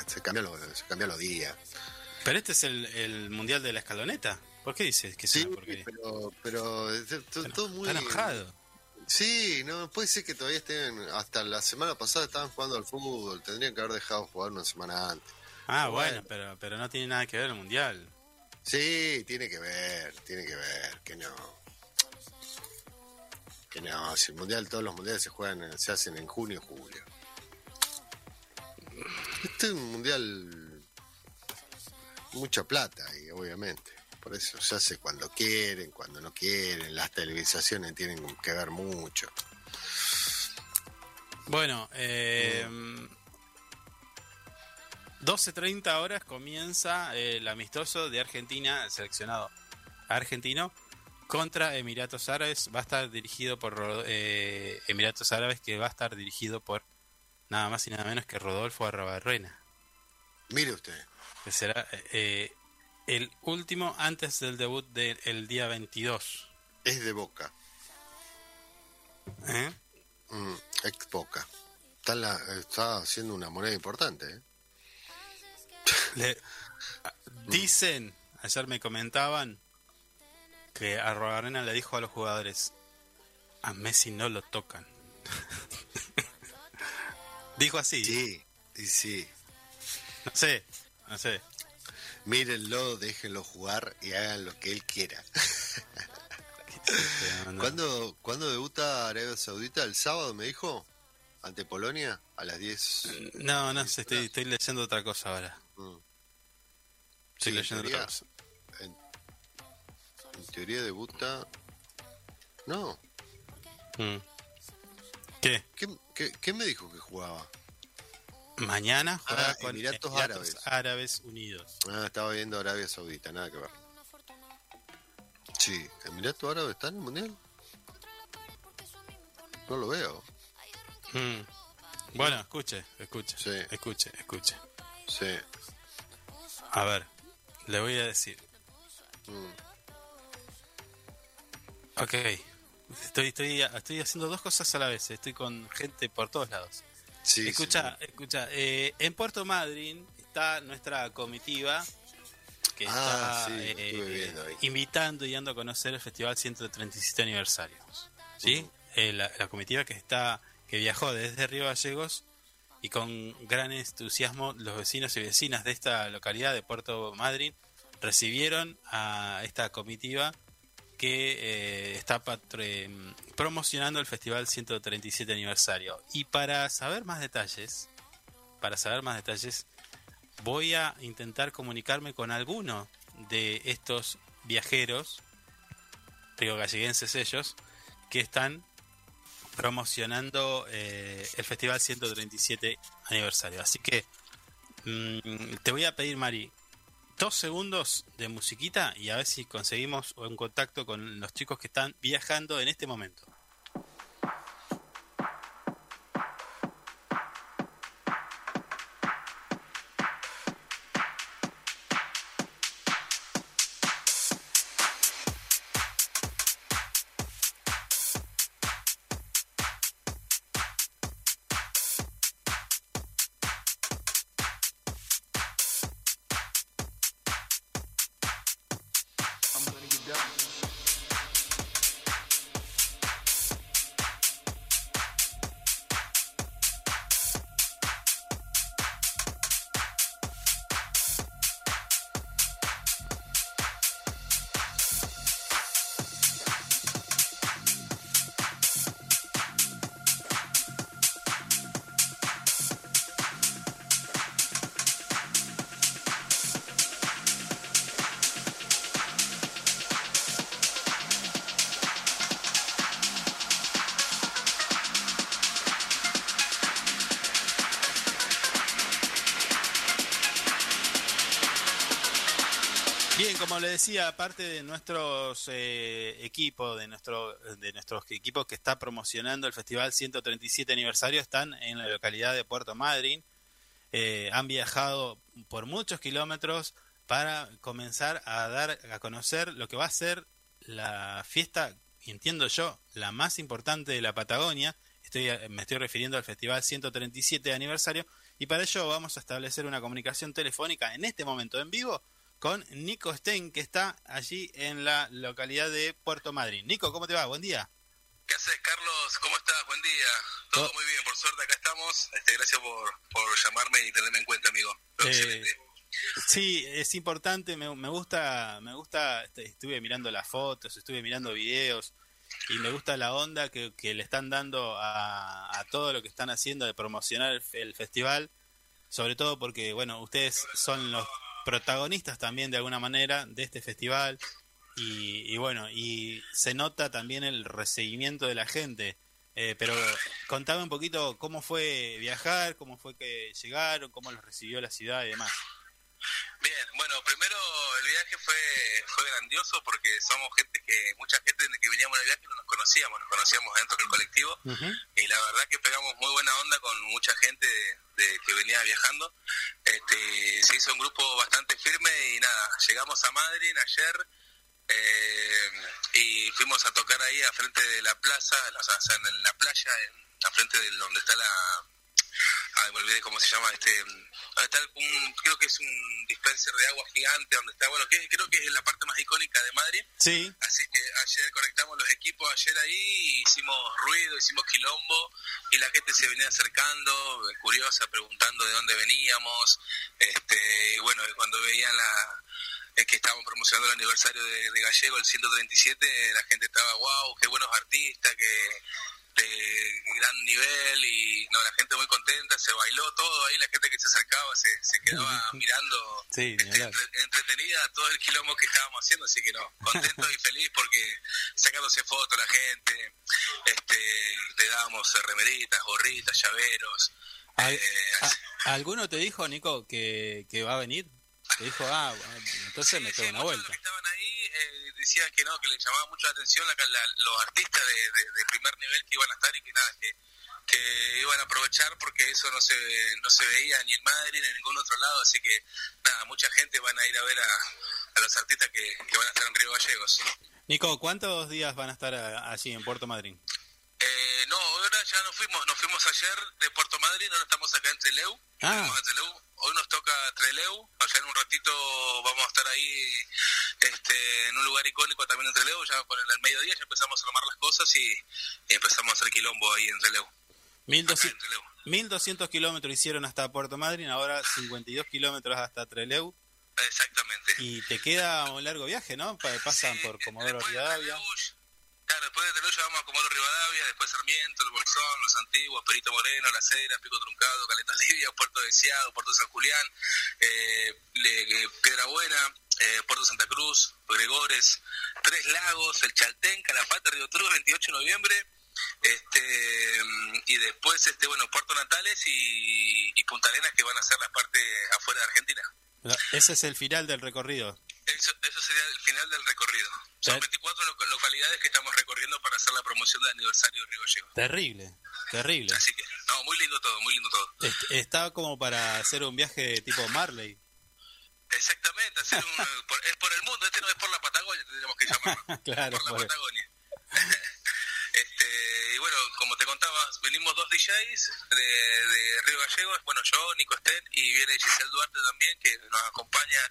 Se cambian los, se cambian los días. Pero este es el, el mundial de la escaloneta. ¿Por qué dices que es Sí, una porquería? pero, pero es todo muy. está enojado. Sí, no, puede ser que todavía estén. Hasta la semana pasada estaban jugando al fútbol. Tendrían que haber dejado jugar una semana antes. Ah, Bueno. bueno, pero, pero no tiene nada que ver el mundial. Sí, tiene que ver, tiene que ver, que no. Que no, si el mundial, todos los mundiales se juegan, se hacen en junio o julio. Este es un mundial. Mucha plata ahí, obviamente. Por eso se hace cuando quieren, cuando no quieren. Las televisaciones tienen que ver mucho. Bueno, eh, 12.30 horas comienza el amistoso de Argentina, el seleccionado argentino, contra Emiratos Árabes. Va a estar dirigido por eh, Emiratos Árabes, que va a estar dirigido por nada más y nada menos que Rodolfo Arrabarrena, Mire usted. que será eh, el último antes del debut del día 22. Es de boca. ¿eh? Mm, ex boca. Está, en la- está haciendo una moneda importante, ¿eh? Le- dicen, ayer me comentaban, que Arrobarena le dijo a los jugadores, a Messi no lo tocan. dijo así, Sí, y sí. no sé, no sé. Mírenlo, déjenlo jugar y hagan lo que él quiera. ¿Cuándo, ¿Cuándo debuta Arabia Saudita? ¿El sábado me dijo? ¿Ante Polonia? A las 10. No, no sé, estoy, estoy leyendo otra cosa ahora. Mm. Estoy Sí, leyendo en otra cosa. en teoría debuta... No. Mm. ¿Qué? ¿Qué, qué, qué me dijo que jugaba? Mañana juega Ah, con Emiratos Emiratos Árabes. Árabes Unidos. Ah, estaba viendo Arabia Saudita, nada que ver. Sí, ¿Emiratos Árabes está en el Mundial? No lo veo. Mm. Bueno, escuche, escuche, Sí. escuche, escuche. Sí. A ver, le voy a decir. Mm. Ok. Estoy, estoy, estoy haciendo dos cosas a la vez. Estoy con gente por todos lados. Sí, escucha, sí. escucha. eh, en Puerto Madryn está nuestra comitiva que Ah, está sí, eh, invitando y dando a conocer el Festival 137 aniversario. ¿Sí? Eh, la, la comitiva que está que viajó desde Río Gallegos y con gran entusiasmo los vecinos y vecinas de esta localidad de Puerto Madryn recibieron a esta comitiva que eh, está em, promocionando el Festival 137 aniversario. Y para saber más detalles, para saber más detalles, voy a intentar comunicarme con alguno de estos viajeros, río ellos, que están promocionando eh, el Festival 137 aniversario. Así que mm, te voy a pedir, Mari, dos segundos de musiquita y a ver si conseguimos un contacto con los chicos que están viajando en este momento. Como le decía, aparte de nuestros eh, equipos, de nuestro de nuestros equipos que está promocionando el Festival 137 aniversario, están en la localidad de Puerto Madryn. Eh, han viajado por muchos kilómetros para comenzar a dar a conocer lo que va a ser la fiesta, entiendo yo, la más importante de la Patagonia. Estoy, me estoy refiriendo al Festival 137 aniversario y para ello vamos a establecer una comunicación telefónica en este momento en vivo con Nico Stein, que está allí en la localidad de Puerto Madryn. Nico, ¿cómo te va? Buen día. ¿Qué haces, Carlos? ¿Cómo estás? Buen día. Todo Todo- muy bien, por suerte acá estamos. Este, gracias por, por llamarme y tenerme en cuenta, amigo. Eh. Sí, es importante, me, me gusta, me gusta, este, estuve mirando las fotos, estuve mirando videos y me gusta la onda que, que le están dando a, a todo lo que están haciendo de promocionar el, el festival, sobre todo porque, bueno, ustedes son los protagonistas también de alguna manera de este festival y, y bueno, y se nota también el recibimiento de la gente. Eh, pero contame un poquito cómo fue viajar, cómo fue que llegaron, cómo los recibió la ciudad y demás. Bien, bueno, primero el viaje fue fue grandioso porque somos gente que, mucha gente que veníamos en el viaje no nos conocíamos, nos conocíamos dentro del colectivo y la verdad que pegamos muy buena onda con mucha gente de, de- que venía viajando. Este, se hizo un grupo bastante firme y nada, llegamos a Madrid ayer eh, y fuimos a tocar ahí a frente de la plaza, o sea, en la playa, en, a frente de donde está la... Ay, me olvidé cómo se llama este... donde está un, creo que es un dispenser de agua gigante, donde está, bueno, que creo que es la parte más icónica de Madrid. Sí, Así que ayer conectamos los equipos, ayer ahí hicimos ruido, hicimos quilombo y la gente se venía acercando, curiosa, preguntando de dónde veníamos. Este, y bueno, cuando veían la es que estábamos promocionando el aniversario de, de Gallego, el 137, la gente estaba, wow, qué buenos artistas, que de gran nivel y no, la gente muy contenta, se bailó todo ahí, la gente que se acercaba se, se quedaba mirando Sí, este, entre- entretenida todo el quilombo que estábamos haciendo, así que no, contento y feliz porque sacándose fotos la gente, este, le dábamos remeritas, gorritas, llaveros. Eh, ¿Alguno te dijo, Nico, que, que va a venir? Te dijo, ah, entonces me pego una vuelta. que estaban ahí eh, decían que no, que les llamaba mucho la atención la- la- los artistas de, de- de primer nivel que iban a estar y que nada, que, que iban a aprovechar porque eso no se no se veía ni en Madrid ni en ningún otro lado, así que nada, mucha gente van a ir a ver a, a los artistas que, que van a estar en Río Gallegos. Nico, ¿cuántos días van a estar a- allí en Puerto Madryn? Eh, no, ahora ya nos fuimos, nos fuimos ayer de Puerto Madryn, ahora estamos acá en Treleu. Ah. En Trelew. Hoy nos toca Treleu, allá en un ratito vamos a estar ahí este, en un lugar icónico también en Treleu, ya por el, mediodía ya empezamos a armar las cosas y, y empezamos a hacer quilombo ahí en Treleu. Acá 1200, en Trelew. 1200 kilómetros hicieron hasta Puerto Madryn, ahora 52 kilómetros hasta Trelew. Exactamente. Y te queda un largo viaje, ¿no? Pa- Pasan Sí, por Comodoro después de Rivadavia. Claro, después de Trelew ya vamos a Comodoro Rivadavia, después Sarmiento, El Bolsón, Los Antiguos, Perito Moreno, La Cera, Pico Truncado, Caleta Livia, Puerto Deseado, Puerto San Julián, eh, Le- eh, Piedra Buena, eh, Puerto Santa Cruz, Gregores, Tres Lagos, El Chaltén, Calafate, Río Truz, 28 de noviembre, este y después este bueno Puerto Natales y, y Punta Arenas que van a ser la parte afuera de Argentina. Ese es el final del recorrido. Eso, eso sería el final del recorrido. Son Ya. 24 lo- localidades que estamos recorriendo para hacer la promoción del aniversario de Río Gallego. Terrible, terrible. Así que, no, muy lindo todo, muy lindo todo. Est- Está como para hacer un viaje tipo Marley. Exactamente, hacer un, por- es por el mundo, este no es por la Patagonia, tendríamos que llamarlo. Claro, por la por- Patagonia. este, y bueno, como te contaba, venimos dos DJs de, de Río Gallegos, bueno, yo, Nico Sten, y viene Giselle Duarte también, que nos acompaña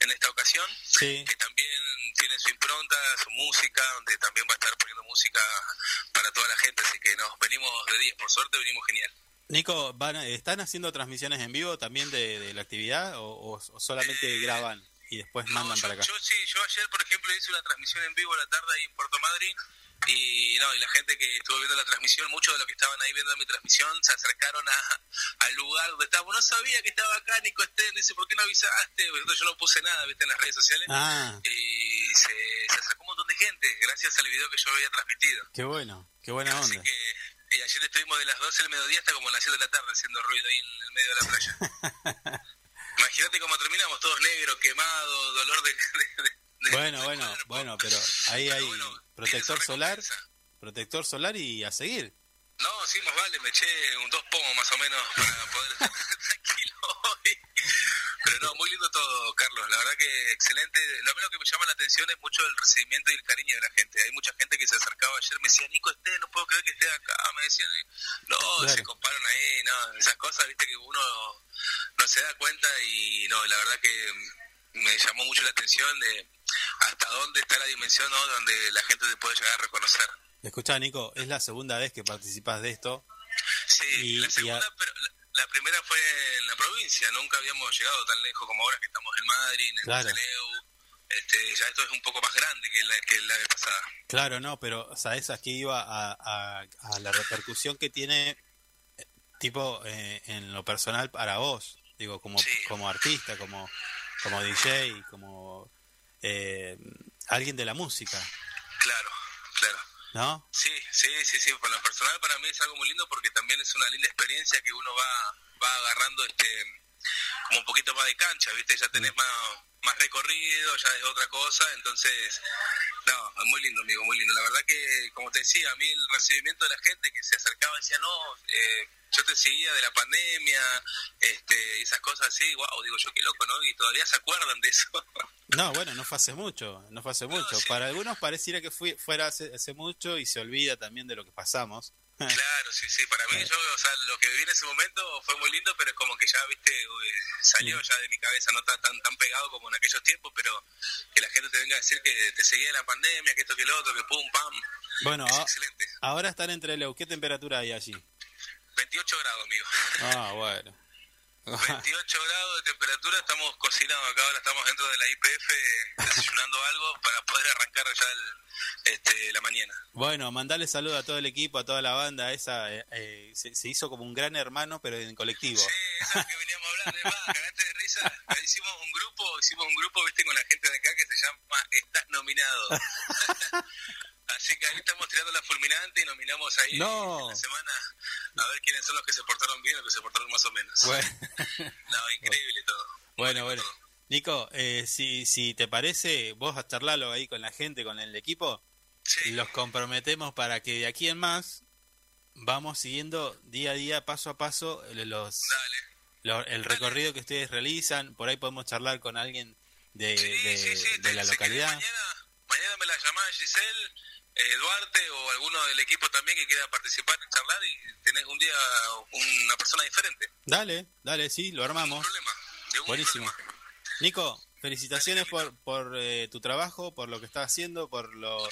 en esta ocasión. Sí. que también tiene su impronta, su música, donde también va a estar poniendo música para toda la gente, así que nos venimos de 10, por suerte venimos genial. Nico, van ¿están haciendo transmisiones en vivo también de, de la actividad o, o- o solamente Eh, graban y después No, mandan yo, para acá? yo sí, yo ayer, por ejemplo, hice una transmisión en vivo a la tarde ahí en Puerto Madryn y no, y la gente que estuvo viendo la transmisión, muchos de los que estaban ahí viendo mi transmisión se acercaron a, al lugar donde estábamos. No sabía que estaba acá Nico Estén, dice, ¿por qué no avisaste? Entonces yo no puse nada, viste, en las redes sociales. Ah, Y se, se acercó un montón de gente, gracias al video que yo había transmitido. qué bueno, qué buena Así onda. que y ayer estuvimos de las 12 del mediodía hasta como las 7 de la tarde haciendo ruido ahí en el medio de la playa. imagínate cómo terminamos, todos negros, quemados, dolor de... de- de- Bueno, de bueno, cuerpo. bueno, pero ahí hay bueno, protector solar, protector solar y a seguir. No, sí, más vale, me eché un dos pomos más o menos para poder estar tranquilo hoy. Pero no, muy lindo todo, Carlos. La verdad que excelente. Lo menos que me llama la atención es mucho el recibimiento y el cariño de la gente. Hay mucha gente que se acercaba ayer, me decía, Nico, esté, no puedo creer que esté acá. Me decían, no, Claro. se comparan ahí, no, esas cosas, viste, que uno no se da cuenta y no, la verdad que me llamó mucho la atención de hasta dónde está la dimensión, ¿no? Donde la gente te puede llegar a reconocer. Escucha, Nico, es la segunda vez que participas de esto. Sí, Y- la segunda, a- pero la, la primera fue en la provincia, nunca habíamos llegado tan lejos como ahora que estamos en Madrid, en Claro. Este, ya esto es un poco más grande que la, que la vez pasada. Claro, no, pero sabes a qué iba a, a- a la repercusión que tiene, eh, tipo, eh, en lo personal para vos, digo, como, Sí. como artista, como, como DJ, como eh, alguien de la música, Claro, claro. ¿no? Sí, sí, sí, sí. Por lo personal para mí es algo muy lindo porque también es una linda experiencia que uno va, va agarrando este como un poquito más de cancha, ¿viste? Ya tenés más, más recorrido, ya es otra cosa, entonces, no, muy lindo, amigo, muy lindo. La verdad que, como te decía, a mí el recibimiento de la gente que se acercaba decía, no, eh, yo te seguía de la pandemia, este, esas cosas así, wow, digo yo, qué loco, ¿no? Y todavía se acuerdan de eso. No, bueno, no fue hace mucho, no fue hace mucho. sí. Para algunos pareciera que fui, fuera hace, hace mucho y se olvida también de lo que pasamos. Claro, sí, sí, para mí, yo, o sea, lo que viví en ese momento fue muy lindo, pero es como que ya, viste, salió ya de mi cabeza, no está tan, tan pegado como en aquellos tiempos, pero que la gente te venga a decir que te seguía la pandemia, que esto, que lo otro, que pum, pam, Bueno, es a- excelente. ahora están entre Leu. ¿Qué temperatura hay allí? 28 grados, amigo. Ah, bueno. 28 grados de temperatura, estamos cocinando acá, ahora estamos dentro de la IPF desayunando algo para poder arrancar ya el, este, la mañana. Bueno, mandale saludo a todo el equipo, a toda la banda. Esa eh, eh, se, se hizo como un gran hermano, pero en colectivo. Sí, eso es lo que veníamos hablando, es más, cagaste de risa. Hicimos un grupo, hicimos un grupo, viste, con la gente de acá que se llama Estás Nominado. Así que ahí estamos tirando la fulminante y nominamos ahí No. en la semana a ver quiénes son los que se portaron bien o que se portaron más o menos. Bueno, No, increíble todo. bueno. bueno. Nico, eh, si, si te parece, vos a charlarlo ahí con la gente, con el equipo, Sí, los comprometemos para que de aquí en más vamos siguiendo día a día, paso a paso, eh, los, dale. lo- el recorrido que ustedes realizan. Por ahí podemos charlar con alguien de, Sí, de- sí, de la localidad. Mañana, mañana me la llamás Giselle, eh, Duarte o alguno del equipo también que quiera participar en charlar y tenés un día una persona diferente. Dale, dale, sí, lo No armamos. problema. Buenísimo. problema. Nico, felicitaciones por, por eh, tu trabajo, por lo que estás haciendo, por lo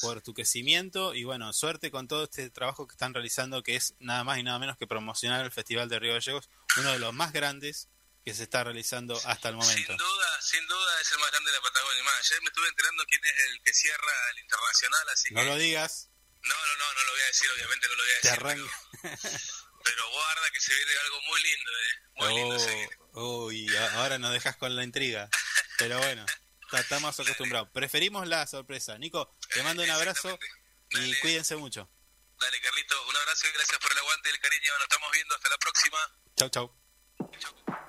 por tu crecimiento y bueno, suerte con todo este trabajo que están realizando que es nada más y nada menos que promocionar el Festival de Río Gallegos, uno de los más grandes que se está realizando hasta el momento. Sin duda, sin duda es el más grande de la Patagonia. Más, ayer me estuve enterando quién es el que cierra el internacional, así No que... lo digas, No, no, no, no lo voy a decir, obviamente no lo voy a te decir. arranca. Pero, pero guarda que se viene algo muy lindo, eh. Muy lindo se viene. Oh, uy, a- ahora nos dejas con la intriga. Pero bueno, ta- estamos acostumbrados. Preferimos la sorpresa. Nico, te mando un abrazo y cuídense mucho. Dale, Carlito, un abrazo y gracias por el aguante y el cariño. Nos estamos viendo. Hasta la próxima. Chau, chau.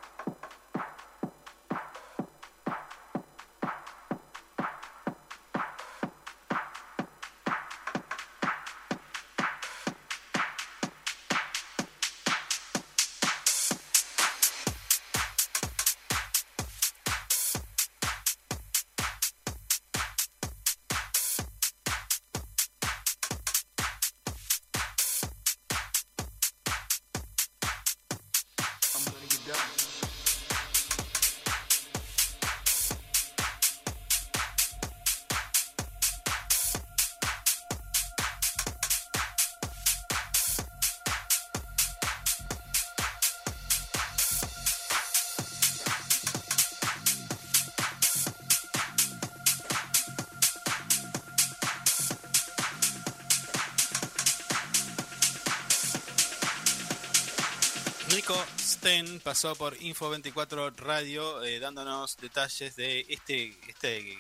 Pasó por Info24 Radio eh, dándonos detalles de este, este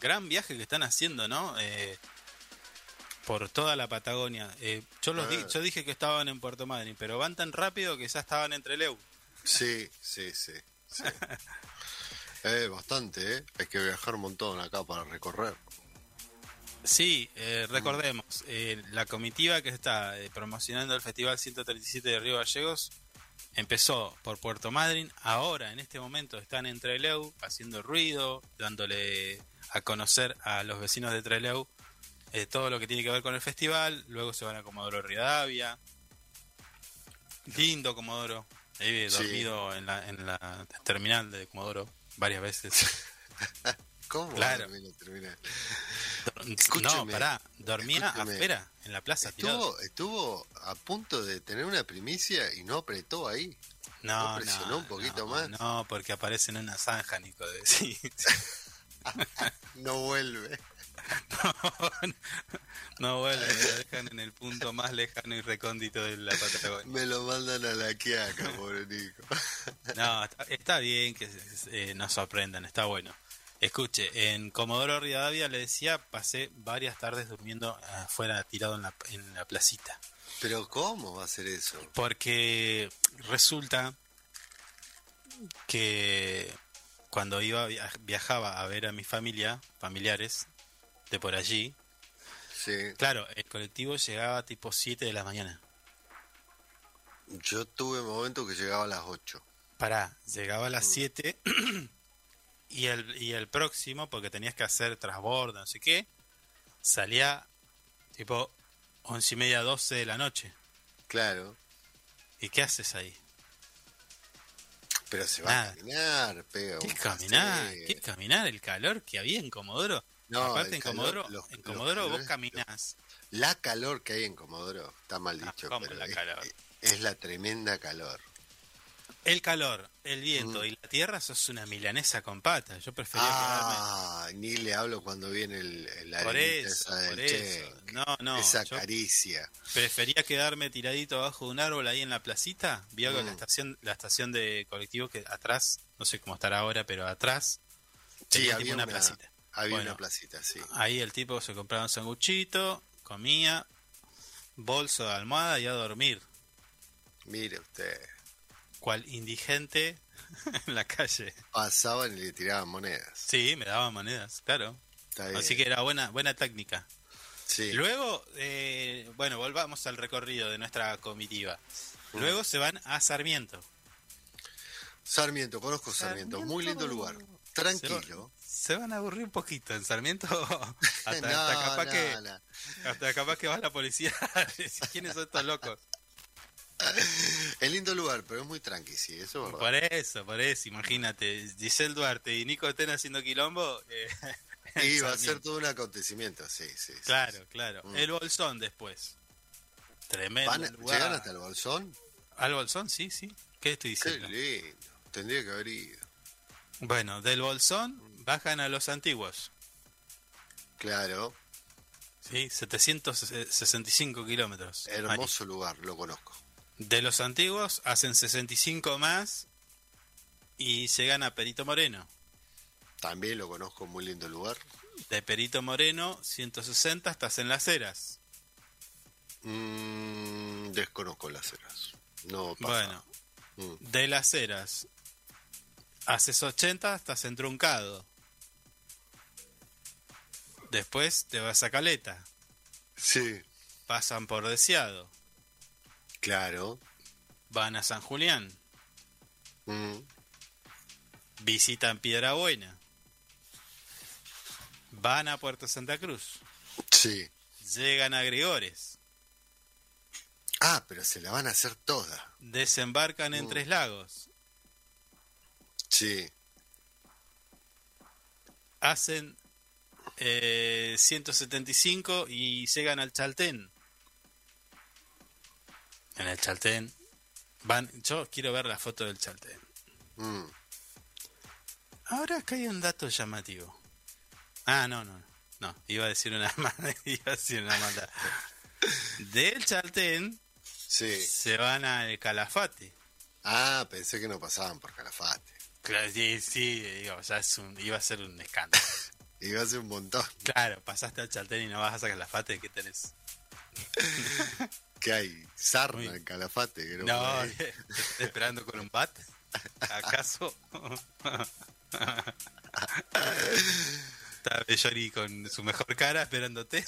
gran viaje que están haciendo, ¿no? Eh, por toda la Patagonia. Eh, yo, los di- yo dije que estaban en Puerto Madryn, pero van tan rápido que ya estaban entre Leu. Sí, sí, sí. sí. Bastante, ¿eh? Hay que viajar un montón acá para recorrer. Sí, eh, recordemos, eh, la comitiva que está eh, promocionando el Festival 137 de Río Gallegos empezó por Puerto Madryn, ahora en este momento están en Trelew haciendo ruido, dándole a conocer a los vecinos de Trelew eh, todo lo que tiene que ver con el festival, luego se van a Comodoro Rivadavia, lindo Comodoro, he Sí. dormido en la, en la terminal de Comodoro varias veces. ¿Cómo? Claro. Termina, no, pará, dormía afuera, en la plaza. Estuvo, estuvo a punto de tener una primicia y no apretó ahí. No, ¿No presionó no, un poquito no, más? No, porque aparece en una zanja, Nico. De, sí. No vuelve. no, no vuelve, lo dejan en el punto más lejano y recóndito de la Patagonia. Me lo mandan a la quiaca, pobre Nico. No, está, está bien que eh, nos sorprendan, está bueno. Escuche, en Comodoro Rivadavia le decía, pasé varias tardes durmiendo afuera, tirado en la, en la placita. Pero ¿cómo va a ser eso? Porque resulta que cuando iba via- viajaba a ver a mi familia, familiares de por allí, Sí. claro, el colectivo llegaba tipo 7 de la mañana. Yo tuve momentos que llegaba a las 8. Pará, llegaba a las 7 y el, y el próximo, porque tenías que hacer transbordo, no sé qué, salía tipo 11 y media, 12 de la noche. Claro. ¿Y qué haces ahí? Pero se va Nada. a caminar, pega ¿Qué caminar? ¿Qué caminar? El calor que había en Comodoro. No, Aparte en calor, Comodoro, los- en Comodoro vos caminás. La calor que hay en Comodoro, está mal Ah, dicho, ¿cómo pero la es, calor? es la tremenda calor. El calor, el viento Mm. y la tierra sos una milanesa con patas. Yo prefería quedarme. Ah, ni le hablo cuando viene el, el Por eso, esa por eso. No, no. esa caricia. prefería quedarme tiradito abajo de un árbol ahí en la placita. Vio que Mm. la estación, la estación de colectivo que atrás, no sé cómo estará ahora, pero atrás Sí, había una, una, placita. había Bueno. una placita, sí. Ahí el tipo se compraba un sanguchito, comía, bolso de almohada y a dormir. Mire usted, Cual indigente en la calle. pasaban y le tiraban monedas. Sí, me daban monedas, claro. Está bien. Así que era buena, buena técnica. sí. Luego, eh, bueno, volvamos al recorrido de nuestra comitiva. Mm. Luego se van a Sarmiento. Sarmiento, conozco Sarmiento, muy lindo lugar. Tranquilo. Se van a aburrir un poquito en Sarmiento. Hasta, No, hasta capaz no, que, no. hasta capaz que va la policía. ¿Quiénes son estos locos? Es lindo lugar, pero es muy tranqui, sí, eso es verdad. Por eso, por eso, imagínate. Giselle Duarte y Nico Ten haciendo quilombo. eh, Y va a ser todo un acontecimiento, sí, sí. Claro, sí. claro. Mm. El Bolsón después. Tremendo. ¿Van a- lugar. ¿Llegan hasta el Bolsón? ¿Al Bolsón? Sí, sí. ¿Qué estoy Qué diciendo? lindo. Tendría que haber ido. Bueno, del Bolsón bajan a los antiguos. Claro, Sí, 765 kilómetros. hermoso lugar, lo conozco. De los antiguos hacen 65 más y llegan a Perito Moreno. También lo conozco, muy lindo lugar. De Perito Moreno, 160 estás en Las Heras. Mm, desconozco las eras. No pasa. Bueno, Mm, de Las Heras haces 80 estás en Truncado. Después te vas a Caleta. Sí, Pasan por Deseado. Claro. Van a San Julián. Mm, Visitan Piedra Buena. Van a Puerto Santa Cruz. sí. Llegan a Gregores. Ah, pero se la van a hacer toda. Desembarcan en Mm. Tres Lagos. Sí. Hacen eh, 175 y llegan al Chaltén. En el Chaltén. Van, yo quiero ver la foto del Chaltén. Mm, Ahora acá hay un dato llamativo. Ah, no, no. No, iba a decir una maldad. Iba a decir una maldad. Del Chaltén sí. se van al Calafate. Ah, pensé que no pasaban por Calafate. Claro, sí, sí, digo, ya es un, iba a ser un escándalo. Iba a ser un montón. Claro, pasaste al Chaltén y no vas a Calafate, ¿qué tenés? ¿Qué hay? Sarna en Calafate. que No, esperando con un bat. ¿Acaso? Está Belloni con su mejor cara esperándote.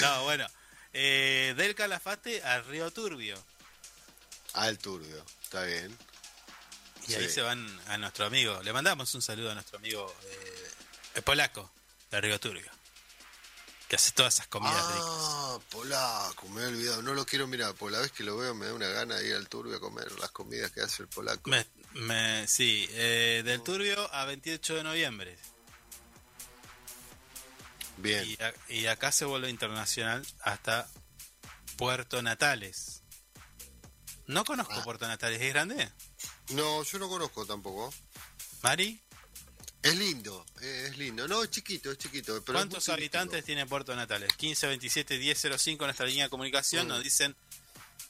No, bueno. Eh, del Calafate al Río Turbio. Al turbio, está bien. Y ahí se van a nuestro amigo. Le mandamos un saludo a nuestro amigo eh, el polaco de Río Turbio. Que hace todas esas comidas ricas. Ah, polaco, me he olvidado. No lo quiero mirar, porque la vez que lo veo me da una gana de ir al turbio a comer las comidas que hace el polaco. Me, me- sí, eh, del Turbio a 28 de noviembre. Bien. Y, a- y acá se vuelve internacional hasta Puerto Natales. No conozco Ah. Puerto Natales, ¿es grande? No, yo no conozco tampoco. Mari, Es lindo, eh, es lindo. No, es chiquito, es chiquito. Pero ¿cuántos habitantes tiene Puerto Natales? 15 27 1005 nuestra línea de comunicación Mm. nos dicen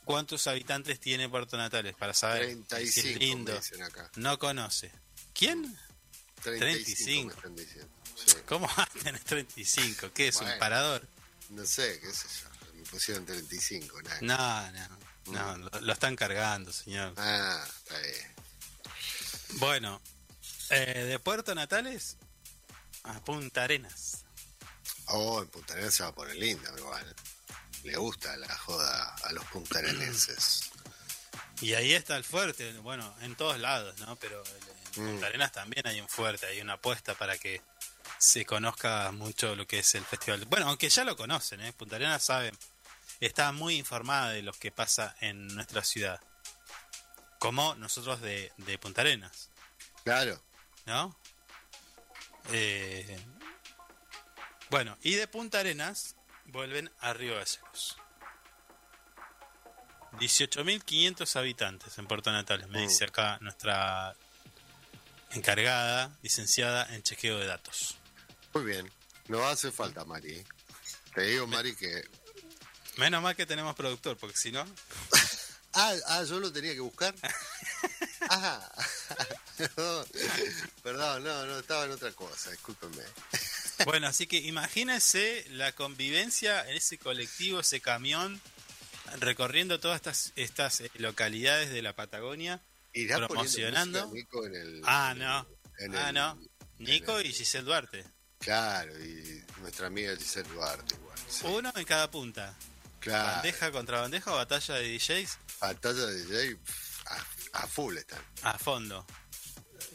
cuántos habitantes tiene Puerto Natales para saber si es 35 lindo. me dicen acá. No conoce. ¿Quién? 35, me están. Sí. ¿Cómo tener 35? ¿Qué es un parador? No sé, qué sé yo. Me pusieron 35, nada. No, no, no, lo, lo están cargando, señor. Ah, está bien. Bueno, eh, de Puerto Natales a Punta Arenas. Oh, en Punta Arenas se va a poner linda, igual. Le gusta la joda a los puntarenenses. Y ahí está el fuerte, bueno, en todos lados, ¿no? Pero en Mm. Punta Arenas también hay un fuerte, hay una apuesta para que se conozca mucho lo que es el festival. Bueno, aunque ya lo conocen, ¿eh? Punta Arenas sabe, está muy informada de lo que pasa en nuestra ciudad. Como nosotros de, de Punta Arenas, Claro. ¿No? Eh, bueno, y de Punta Arenas vuelven a Río Gallegos. 18.500 habitantes en Puerto Natales, me dice acá nuestra encargada, licenciada en chequeo de datos. Muy bien. No hace falta, Mari. Te digo, Mari, que. Menos mal que tenemos productor, porque si no... Ah, ah, yo lo tenía que buscar. Ah, no, perdón, no, no, estaba en otra cosa, discúlpenme. Bueno, así que imagínense la convivencia en ese colectivo, ese camión, recorriendo todas estas, estas eh, localidades de la Patagonia, Irá promocionando. música, Nico, en el, Ah, en no. el- Ah, no. Nico el- y Giselle Duarte. Claro, y nuestra amiga Giselle Duarte igual. sí. Uno en cada punta. claro, Bandeja contra bandeja o batalla de DJs batalla de DJ pf, a, a full están. a fondo.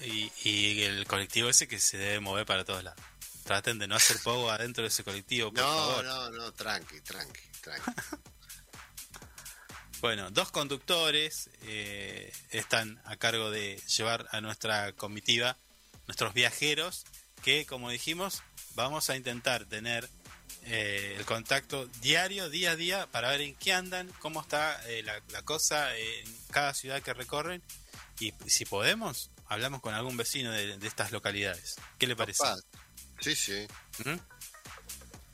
Y, y el colectivo ese que se debe mover para todos lados. Traten de no hacer pogo adentro de ese colectivo, por No, favor. no, no, tranqui, tranqui, tranqui. Bueno, dos conductores eh, están a cargo de llevar a nuestra comitiva, nuestros viajeros, que como dijimos, vamos a intentar tener eh, el contacto diario, día a día, para ver en qué andan, cómo está eh, la, la cosa en cada ciudad que recorren y si podemos, hablamos con algún vecino de, de estas localidades. ¿Qué le parece? Papá, Sí, sí. ¿Mm?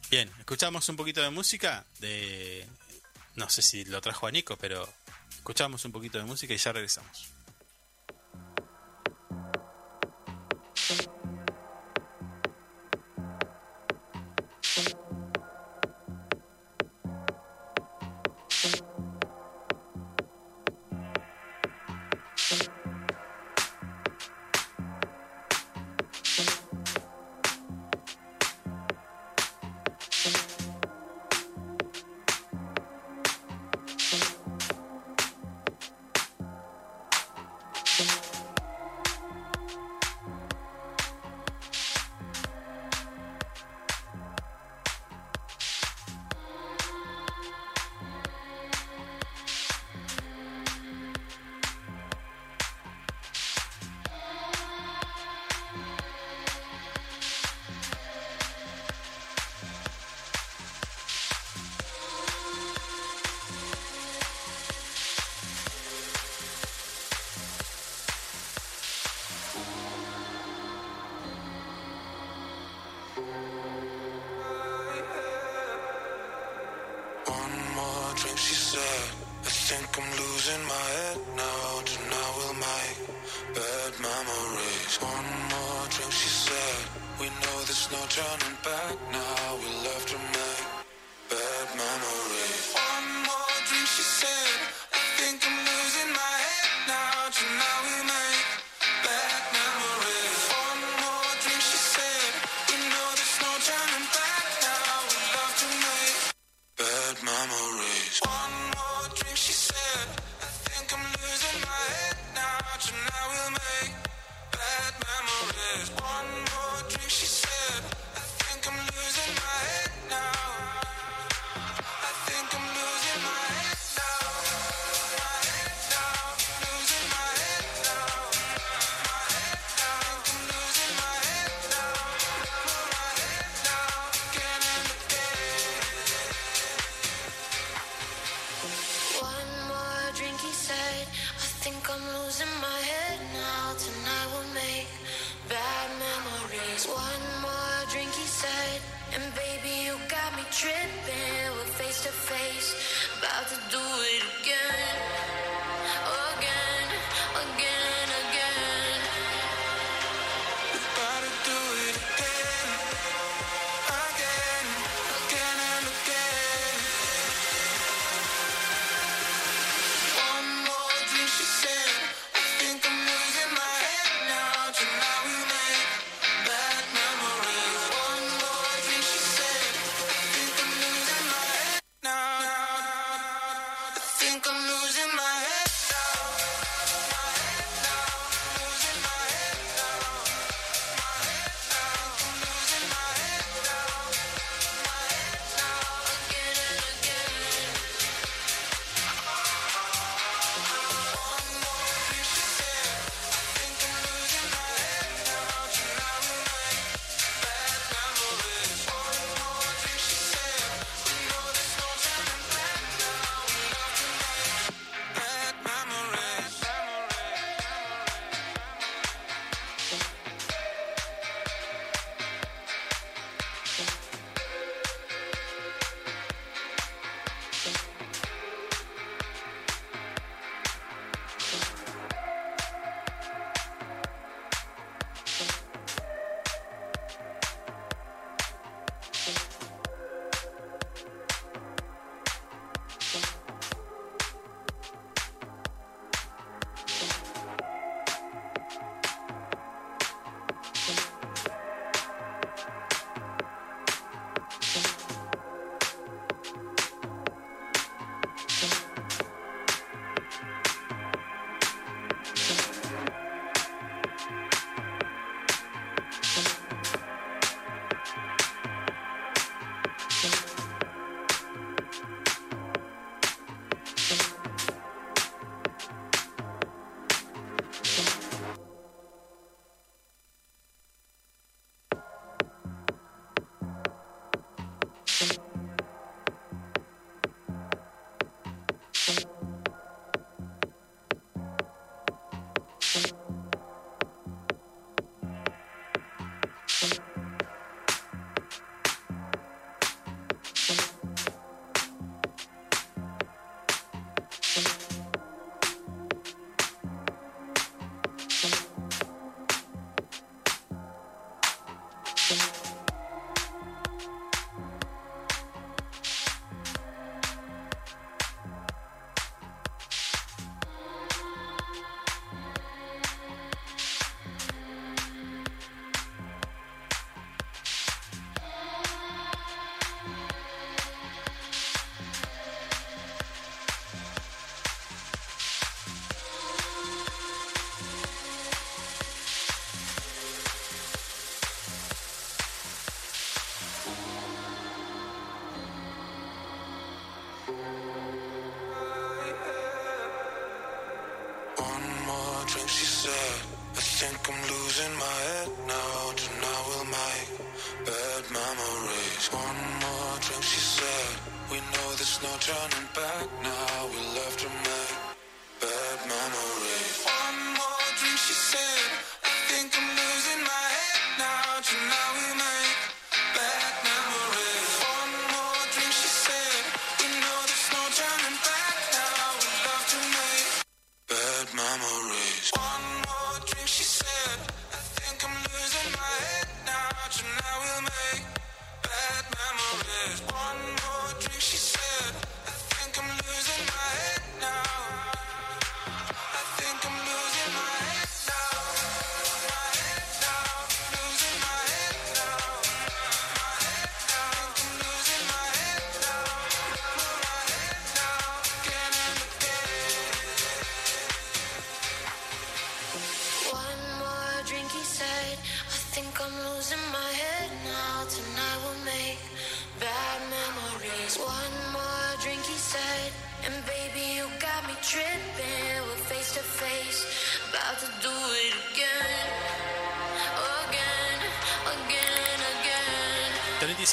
Bien, escuchamos un poquito de música de... No sé si lo trajo a Nico, pero escuchamos un poquito de música y ya regresamos.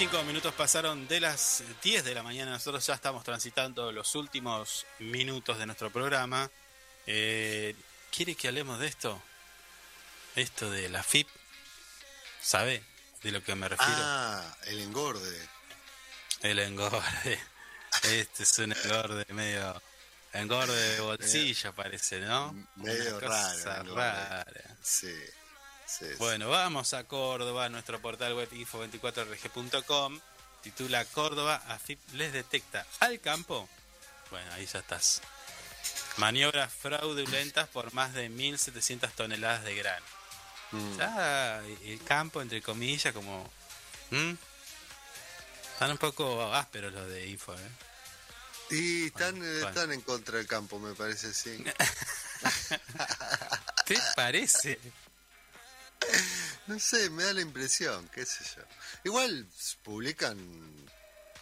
35 minutos pasaron de las 10 de la mañana. Nosotros ya estamos transitando los últimos minutos de nuestro programa. Eh, ¿Quiere que hablemos de esto? Esto de la FIP. ¿Sabe de lo que me refiero? Ah, el engorde. El engorde. Este es un engorde medio. Engorde de bolsillo, parece, ¿no? Medio raro. engorde. rara. Sí. sí, sí. Bueno, vamos a Córdoba, nuestro portal web info24rg.com. Titula Córdoba, AFIP les detecta al campo. Bueno, ahí ya estás. Maniobras fraudulentas por más de 1.700 toneladas de grano. Mm. Ya el campo, entre comillas, como... ¿Mm? Están un poco ásperos los de Info, ¿eh? Y están, Bueno, eh, bueno. están en contra del campo, me parece, sí. ¿Te parece? No sé, me da la impresión, qué sé yo. Igual publican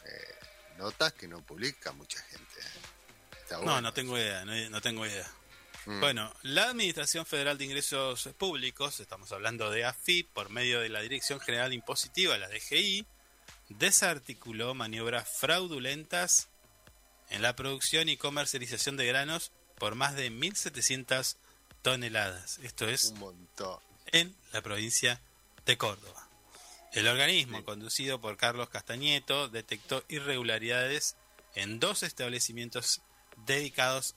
eh, notas que no publica mucha gente. ¿eh? Está No, bueno. no tengo idea, no, no tengo idea. Mm. Bueno, la Administración Federal de Ingresos Públicos, estamos hablando de AFIP, por medio de la Dirección General Impositiva, la DGI, desarticuló maniobras fraudulentas en la producción y comercialización de granos por más de 1.700 toneladas. Esto es Un montón. En la provincia de Córdoba. El organismo, conducido por Carlos Castañeto, detectó irregularidades en dos establecimientos dedicados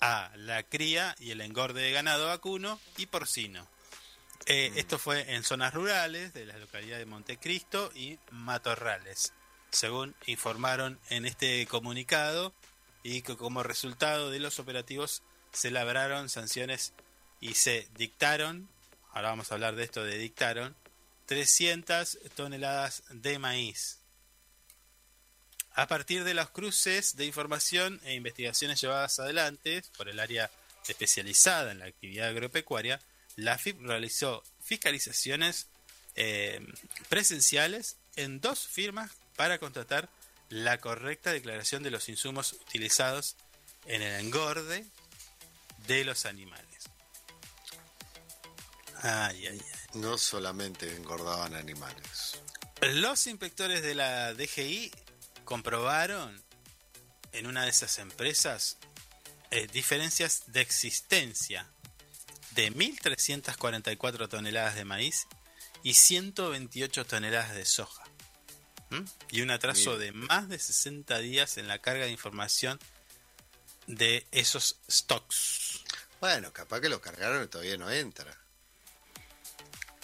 a la cría y el engorde de ganado vacuno y porcino. Eh, Esto fue en zonas rurales de las localidades de Montecristo y Matorrales, según informaron en este comunicado, y que como resultado de los operativos se labraron sanciones y se dictaron, ahora vamos a hablar de esto de dictaron, 300 toneladas de maíz. A partir de los cruces de información e investigaciones llevadas adelante por el área especializada en la actividad agropecuaria, la FIP realizó fiscalizaciones eh, presenciales en dos firmas para constatar la correcta declaración de los insumos utilizados en el engorde de los animales. Ay, ay, ay. No solamente engordaban animales. Los inspectores de la DGI comprobaron en una de esas empresas eh, diferencias de existencia de 1.344 toneladas de maíz y 128 toneladas de soja. ¿Mm? Y un atraso de más de 60 días en la carga de información de esos stocks. Bueno, capaz que lo cargaron y todavía no entra.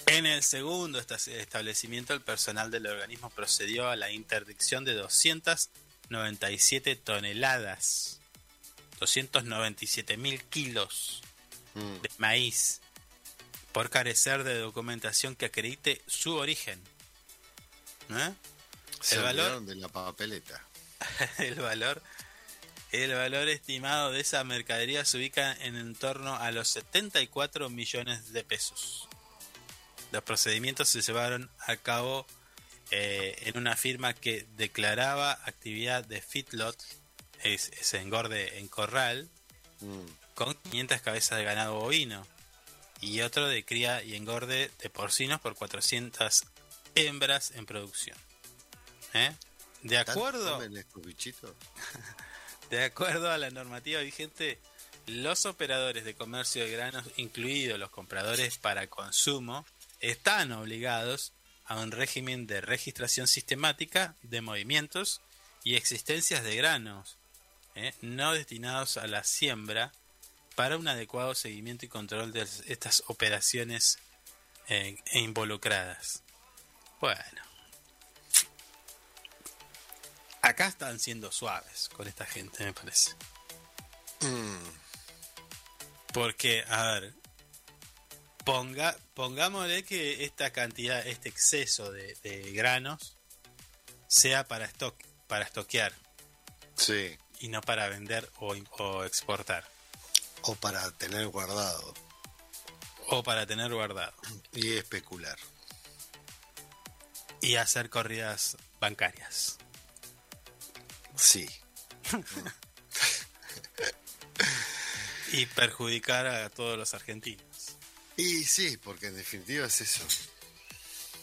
En el segundo esta- establecimiento, el personal del organismo procedió a la interdicción de 297 toneladas, 297 mil kilos Mm. de maíz, por carecer de documentación que acredite su origen. ¿Eh? Se El valor- de la papeleta. el valor el valor estimado de esa mercadería se ubica en en torno a los 74 millones de pesos. Los procedimientos se llevaron a cabo eh, en una firma que declaraba actividad de feedlot, es, ese engorde en corral, Mm. con 500 cabezas de ganado bovino y otro de cría y engorde de porcinos por 400 hembras en producción. ¿Eh? De ¿Tanto acuerdo, de acuerdo a la normativa vigente, los operadores de comercio de granos, incluidos los compradores para consumo, están obligados a un régimen de registración sistemática de movimientos y existencias de granos, ¿eh? no destinados a la siembra, para un adecuado seguimiento y control de estas operaciones eh, involucradas. Bueno. Acá están siendo suaves con esta gente, me parece. Mm. Porque, a ver, ponga, pongámosle que esta cantidad, este exceso de, de granos sea para stock, para estoquear Sí. y no para vender o exportar O para tener guardado o para tener guardado y especular. y hacer corridas bancarias. Sí. Y perjudicar a todos los argentinos. Y sí, porque en definitiva es eso.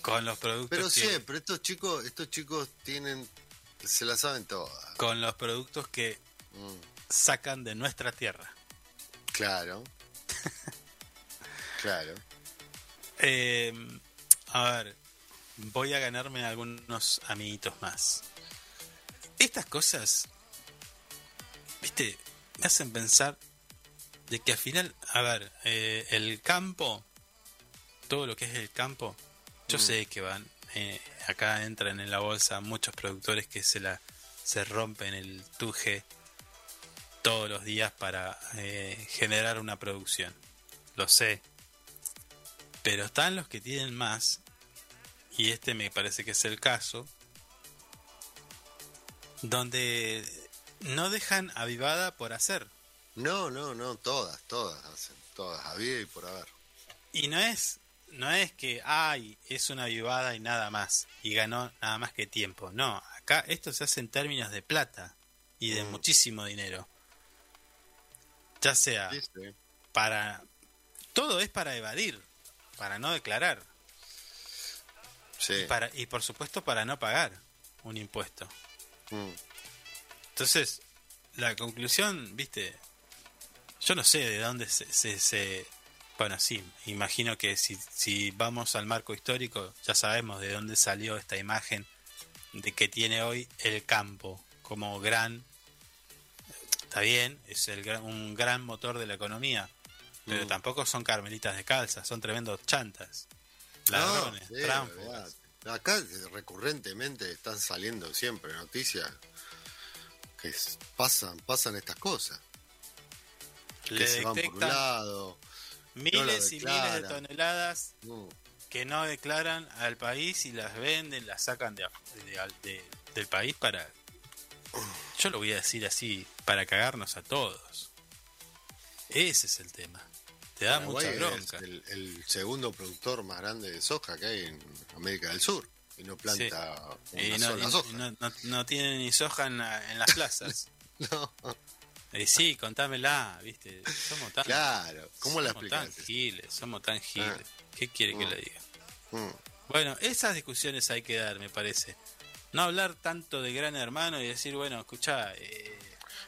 Con los productos Pero que, siempre, estos chicos, estos chicos tienen, se la saben todas. con los productos que Mm, sacan de nuestra tierra. claro. claro. Eh, a ver, voy a ganarme algunos amiguitos más. Estas cosas, viste, me hacen pensar de que al final, a ver, eh, el campo, todo lo que es el campo, yo Mm. sé que van, eh, acá entran en la bolsa muchos productores que se la se rompen el tuje todos los días para eh, generar una producción. Lo sé. Pero están los que tienen más, y este me parece que es el caso, donde no dejan avivada por hacer. No, no, no, todas, todas hacen, todas, había y por haber. Y no es, no es que, ay, es una avivada y nada más, y ganó nada más que tiempo. No, acá esto se hace en términos de plata y de Mm. muchísimo dinero. Ya sea Sí, sí. para... Todo es para evadir, para no declarar. Sí. Y, para, y por supuesto para no pagar un impuesto. Mm. Entonces, la conclusión, viste, yo no sé de dónde se... se- se- bueno, sí, imagino que si, si vamos al marco histórico, ya sabemos de dónde salió esta imagen de que tiene hoy el campo como gran... Está bien, es el un gran motor de la economía, pero Mm. tampoco son carmelitas de calza, son tremendos chantas. No, Ladrones, sí, olvidate. Acá recurrentemente están saliendo siempre noticias que pasan, pasan estas cosas. Le que se van por un detectan lado. miles y miles de toneladas que no declaran al país y las venden, las sacan de, de- de- del país para, yo lo voy a decir así, para cagarnos a todos. Ese es el tema. Te da Paraguay mucha es bronca. el, el segundo productor más grande de soja que hay en América del Sur. Y no planta Y una no, sola y- soja. y no, no- no tienen ni soja en, la- en las plazas. No, Y sí, contámela, ¿viste? Somos tan, claro. ¿Cómo la somos tan giles, somos tan giles. ¿Qué quiere que Mm. le diga? Mm, Bueno, esas discusiones hay que dar, me parece. No hablar tanto de gran hermano y decir, bueno, escucha, eh,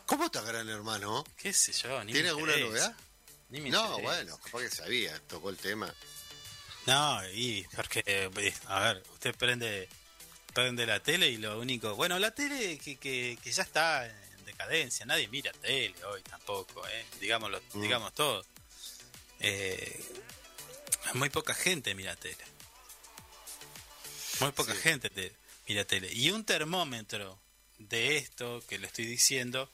¿Cómo está Gran Hermano? qué sé yo, ni ¿Tiene alguna novedad? ni me No, interesa. bueno, capaz que sabía, tocó el tema. No, y porque, eh, a ver, usted prende prende la tele y lo único... Bueno, la tele que, que, que ya está en decadencia, nadie mira tele hoy tampoco, ¿eh? Digámoslo, Mm. digamos todo. Eh, muy poca gente mira tele. Muy poca Sí. gente te- mira tele. Y un termómetro de esto que le estoy diciendo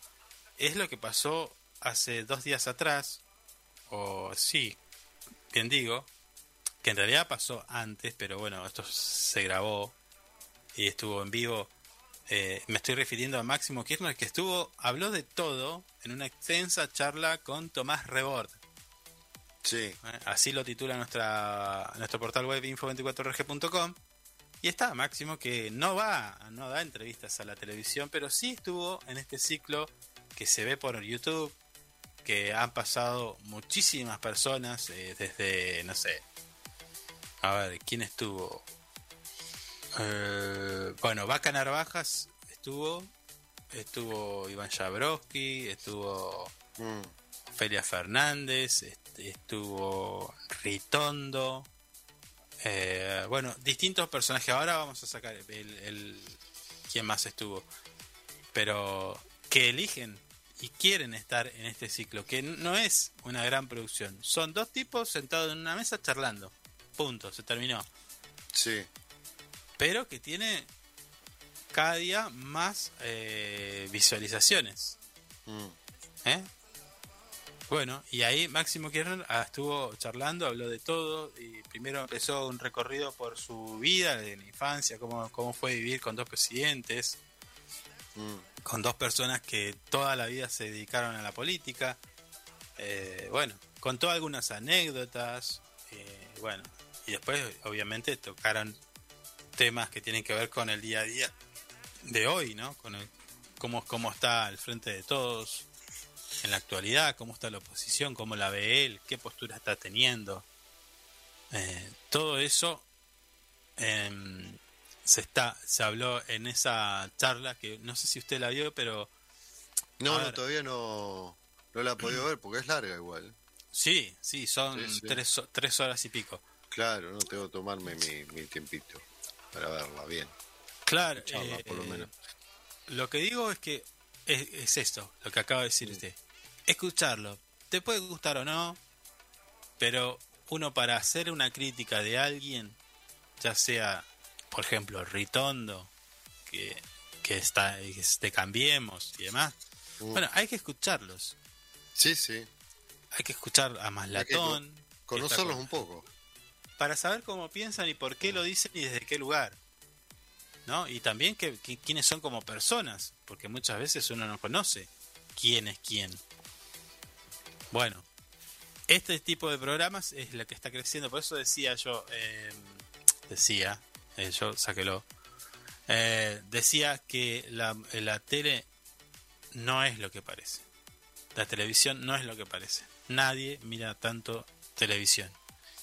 es lo que pasó hace dos días atrás, o sí, bien digo, que en realidad pasó antes, pero bueno, esto se grabó y estuvo en vivo. Eh, me estoy refiriendo a Máximo Kirchner, que estuvo, habló de todo en una extensa charla con Tomás Rebord. Sí. ¿eh? Así lo titula nuestra, nuestro portal web info24rg.com. Y está Máximo que no va, no da entrevistas a la televisión, pero sí estuvo en este ciclo que se ve por YouTube, que han pasado muchísimas personas eh, desde, no sé, a ver, ¿quién estuvo? Eh, bueno, Vaca Narvajas estuvo, estuvo Iván Jabrowski, estuvo Mm, Fernández, est- estuvo Ritondo, eh, bueno, distintos personajes. Ahora vamos a sacar el, el quién más estuvo, pero que eligen y quieren estar en este ciclo, que no es una gran producción. Son dos tipos sentados en una mesa charlando. Punto, se terminó. sí. Pero que tiene cada día más eh, visualizaciones. Mm, ¿Eh? Bueno, y ahí Máximo Kirchner ah, estuvo charlando, habló de todo, y primero empezó un recorrido por su vida, de la infancia, cómo, cómo fue vivir con dos presidentes, mm. con dos personas que toda la vida se dedicaron a la política. Eh, bueno, contó algunas anécdotas, eh, bueno, y después obviamente tocaron temas que tienen que ver con el día a día de hoy, ¿no? Con el, cómo, cómo está al frente de todos. en la actualidad, cómo está la oposición, cómo la ve él, qué postura está teniendo. Eh, todo eso em, se está se habló en esa charla que no sé si usted la vio, pero No, no, todavía no, no la he podido ver porque es larga igual. sí, sí, son Sí, sí. Tres, tres horas y pico. Claro, no tengo que tomarme mi, mi tiempito para verla bien. Claro, eh, por lo menos. Lo que digo es que es, es esto, lo que acaba de decir usted. Escucharlo. Te puede gustar o no, pero uno para hacer una crítica de alguien, ya sea, por ejemplo, Ritondo, que, que está que te cambiemos y demás. Mm. Bueno, hay que escucharlos. Sí, sí. Hay que escuchar a Maslatón. Conocerlos con- un poco. Para saber cómo piensan y por qué lo dicen y desde qué lugar. ¿No? Y también que, quiénes son como personas, porque muchas veces uno no conoce quién es quién. Bueno, este tipo de programas es la que está creciendo, por eso decía yo, eh, decía, eh, yo sáquelo, eh, decía que la, la tele no es lo que parece. La televisión no es lo que parece. Nadie mira tanto televisión.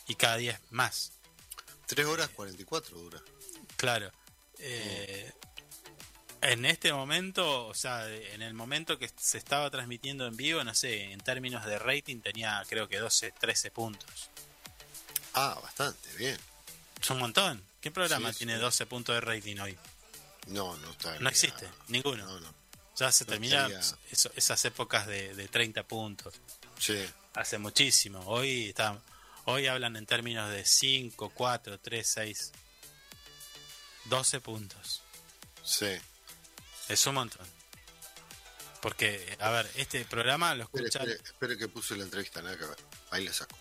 Y cada día es más. 3 horas 44 dura. Claro. Eh, en este momento, o sea, en el momento que se estaba transmitiendo en vivo, no sé, en términos de rating tenía creo que 12, 13 puntos. Ah, bastante, bien. Es un montón. ¿Qué programa Sí, tiene sí. 12 puntos de rating hoy? No, no está. No existe, ninguno. No, no. Ya se No termina estaría- eso- esas épocas de, de 30 puntos. Sí, Hace muchísimo. Hoy está, hoy hablan en términos de 5, 4, 3, 6. 12 puntos. sí. Es un montón. Porque, a ver, este programa lo Espere, escuchan. espere, espere que puse la entrevista, nada que ver. Ahí la saco.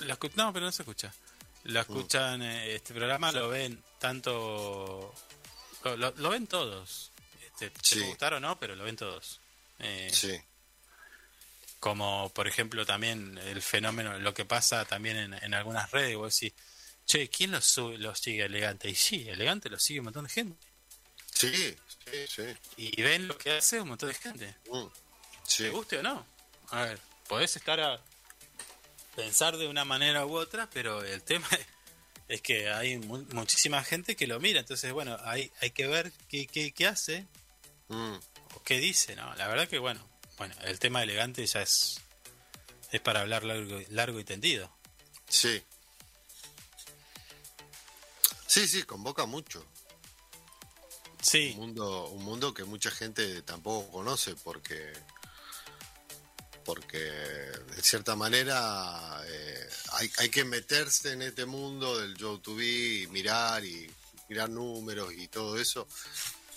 lo escu- no, pero no se escucha. Lo escuchan, eh, este programa lo ven tanto. Lo, lo- lo ven todos. Este, te Sí. puede gustar o no, pero lo ven todos. Eh, Sí, Como, por ejemplo, también el fenómeno, lo que pasa también en, en algunas redes. Vos decís, che, ¿quién los, sube- los sigue elegante? Y sí, elegante lo sigue un montón de gente. sí, sí, sí. Y ven lo que hace un montón de gente. Mm, sí. ¿Te guste o no? A ver, podés estar a pensar de una manera u otra, pero el tema es que hay mu- muchísima gente que lo mira, entonces bueno, hay, hay que ver qué, qué, qué hace Mm, o qué dice, ¿no? La verdad que bueno, bueno, el tema elegante ya es es para hablar largo, largo y tendido. sí. Sí, sí, convoca mucho. Un Sí, mundo, un mundo que mucha gente tampoco conoce porque porque de cierta manera eh, hay, hay que meterse en este mundo del YouTube y mirar y mirar números y todo eso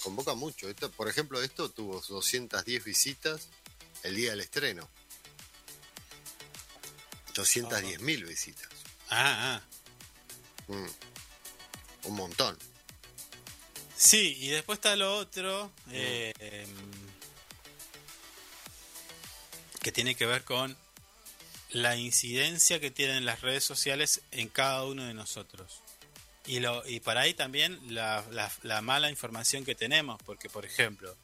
convoca mucho esto por ejemplo esto tuvo 210 visitas el día del estreno 210 mil visitas ah, ah. Mm. un montón Sí, y después está lo otro eh, em, que tiene que ver con la incidencia que tienen las redes sociales en cada uno de nosotros. Y, lo, y para ahí también la, la- la mala información que tenemos, porque por ejemplo,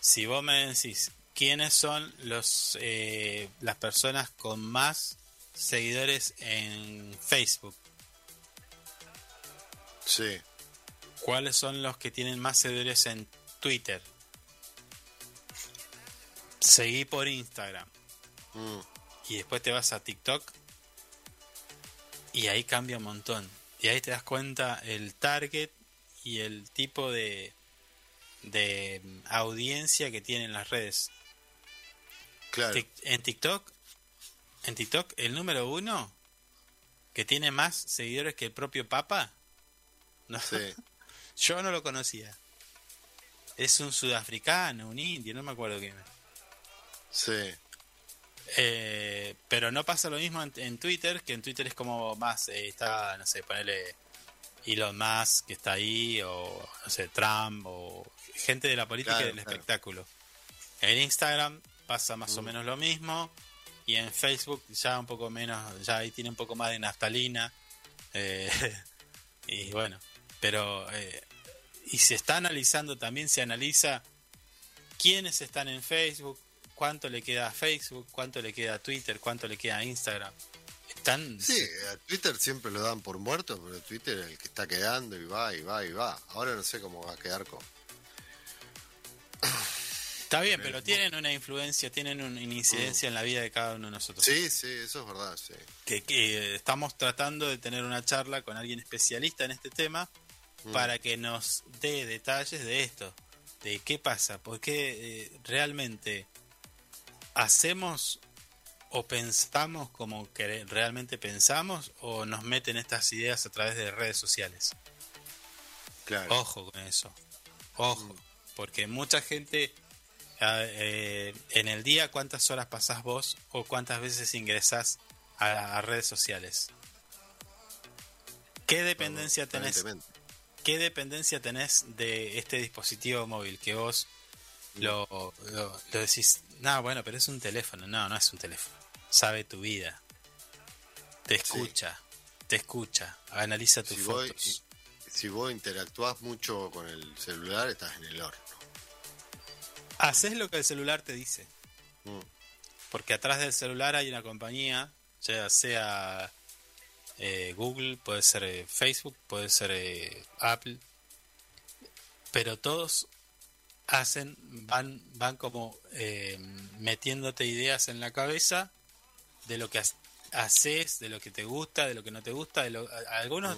si vos me decís quiénes son los eh, las personas con más seguidores en Facebook, sí ¿Cuáles son los que tienen más seguidores en Twitter? Seguí por Instagram. Mm. Y después te vas a TikTok. Y ahí cambia un montón. Y ahí te das cuenta el target y el tipo de, de audiencia que tienen las redes. Claro En TikTok, en TikTok, el número uno que tiene más seguidores que el propio Papa. No, sí Yo no lo conocía. Es un sudafricano, un indio, no me acuerdo quién. es. sí Eh, pero no pasa lo mismo en, en Twitter, que en Twitter es como más, eh, está, no sé, ponerle Elon Musk que está ahí, o no sé, Trump, o gente de la política Claro, y del claro. espectáculo. En Instagram pasa más o menos lo mismo, y en Facebook ya un poco menos, ya ahí tiene un poco más de naftalina. eh, y bueno, pero eh, y se está analizando también, se analiza quiénes están en Facebook, cuánto le queda a Facebook, cuánto le queda a Twitter, cuánto le queda a Instagram. Están Sí, a Twitter siempre lo dan por muerto, pero Twitter es el que está quedando y va y va y va. Ahora no sé cómo va a quedar con. Está bien, pero tienen una influencia, tienen un- una incidencia en la vida de cada uno de nosotros. Sí, sí, eso es verdad, sí. Que, que estamos tratando de tener una charla con alguien especialista en este tema Mm. para que nos dé detalles de esto, de qué pasa, porque eh, realmente hacemos o pensamos como que realmente pensamos o nos meten estas ideas a través de redes sociales. Claro. Ojo con eso. Ojo. Porque mucha gente eh, en el día, ¿cuántas horas pasás vos o cuántas veces ingresás a, a redes sociales? ¿Qué dependencia tenés? ¿Qué dependencia tenés de este dispositivo móvil? Que vos lo, lo, lo decís, no, bueno, pero es un teléfono. No, no es un teléfono. Sabe tu vida. Te escucha. Te escucha. Analiza tus Si fotos. si vos interactuás mucho con el celular, estás en el horno. Haces lo que el celular te dice. Mm. Porque atrás del celular hay una compañía, ya sea eh, Google, puede ser eh, Facebook, puede ser eh, Apple, pero todos hacen, van, van como eh, metiéndote ideas en la cabeza de lo que ha- haces, de lo que te gusta, de lo que no te gusta, de lo, algunos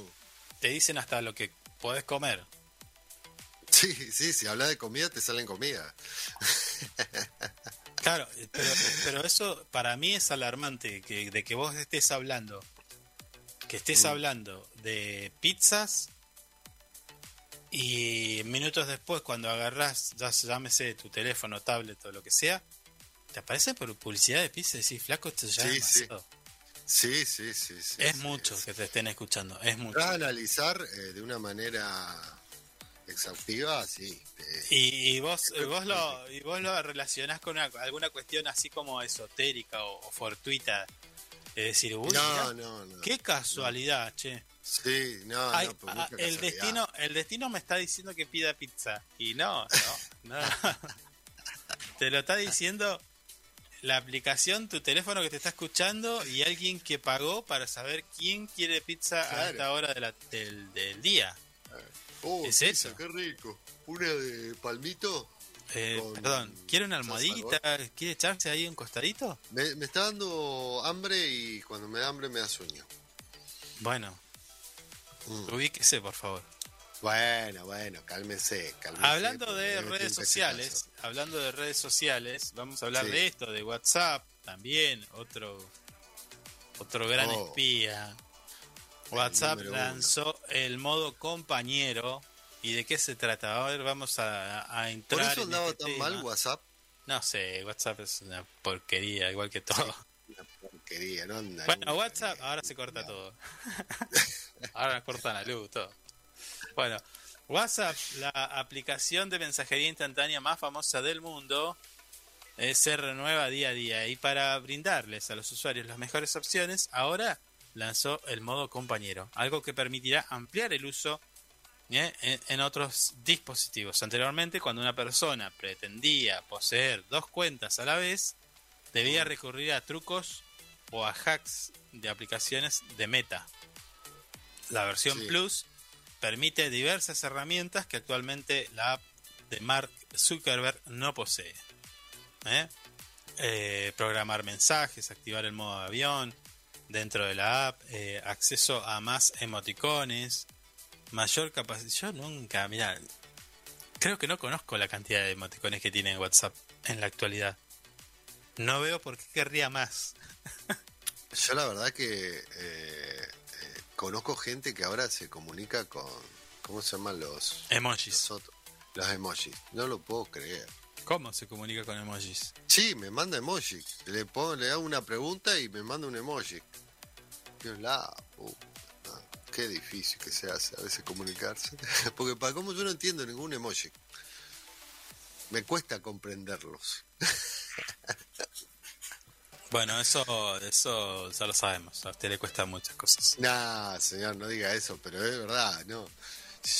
te dicen hasta lo que podés comer. Sí, sí, si hablas de comida, te salen comida. Claro, pero, pero eso para mí es alarmante, que, de que vos estés hablando, que estés hablando de pizzas y minutos después cuando agarrás, ya llámese tu teléfono, tablet o lo que sea, te aparece por publicidad de pizza y decís, flaco, esto ya Sí, es demasiado". Sí, sí, sí. sí Es mucho es- que te estén escuchando, es mucho. Para analizar eh, de una manera exhaustiva, sí. eh, Y, y vos, vos lo, y vos lo relacionás con una- alguna cuestión así como esotérica o, o fortuita. Es decir, uy, no, no, no. qué casualidad, che. Sí, no, Ay, no, mucha el casualidad. destino, el destino me está diciendo que pida pizza. Y no, no, no. Te lo está diciendo la aplicación, tu teléfono que te está escuchando y alguien que pagó para saber quién quiere pizza a esta hora de la- del, del día. Oh, es pizza, eso. Qué rico. Una de palmito. Eh, Con perdón, ¿quiere una almohadita? ¿Quiere echarse ahí un costadito? Me, me está dando hambre y cuando me da hambre me da sueño. Bueno, Mm. ubíquese, por favor. Bueno, bueno, cálmese, cálmese. Hablando de redes sociales, hablando de redes sociales, vamos a hablar Sí. de esto, de WhatsApp también, otro otro gran Oh. espía. WhatsApp uno. lanzó el modo compañero. ¿Y de qué se trata? A ver, vamos a, a ¿Por entrar eso en andaba este tan tema. mal WhatsApp? No sé, WhatsApp es una porquería, igual que todo. Una porquería, no anda Bueno, WhatsApp, ni- ahora se corta todo. ahora nos cortan la luz, todo. Bueno, WhatsApp, la aplicación de mensajería instantánea más famosa del mundo, eh, se renueva día a día. Y para brindarles a los usuarios las mejores opciones, ahora lanzó el modo compañero, algo que permitirá ampliar el uso ¿eh? en, en otros dispositivos. Anteriormente, cuando una persona pretendía poseer dos cuentas a la vez, debía recurrir a trucos o a hacks de aplicaciones de Meta. La versión Sí. Plus permite diversas herramientas que actualmente la app de Mark Zuckerberg no posee. ¿Eh? Eh, programar mensajes, activar el modo de avión dentro de la app, eh, acceso a más emoticones, mayor capacidad. Yo nunca, mira, creo que no conozco la cantidad de emoticones que tiene WhatsApp en la actualidad. No veo por qué querría más. Yo la verdad que eh, eh, conozco gente que ahora se comunica con, ¿cómo se llaman los, Emojis. los otros? Los emojis. No lo puedo creer. ¿Cómo se comunica con emojis? Sí, me manda emoji. Le, pongo, le hago una pregunta y me manda un emoji. Dios, la puta, Qué difícil que se hace a veces comunicarse. Porque para cómo yo no entiendo ningún emoji. Me cuesta comprenderlos. Bueno, eso, eso ya lo sabemos. A usted le cuesta muchas cosas. Nah, señor, no diga eso, pero es verdad, no.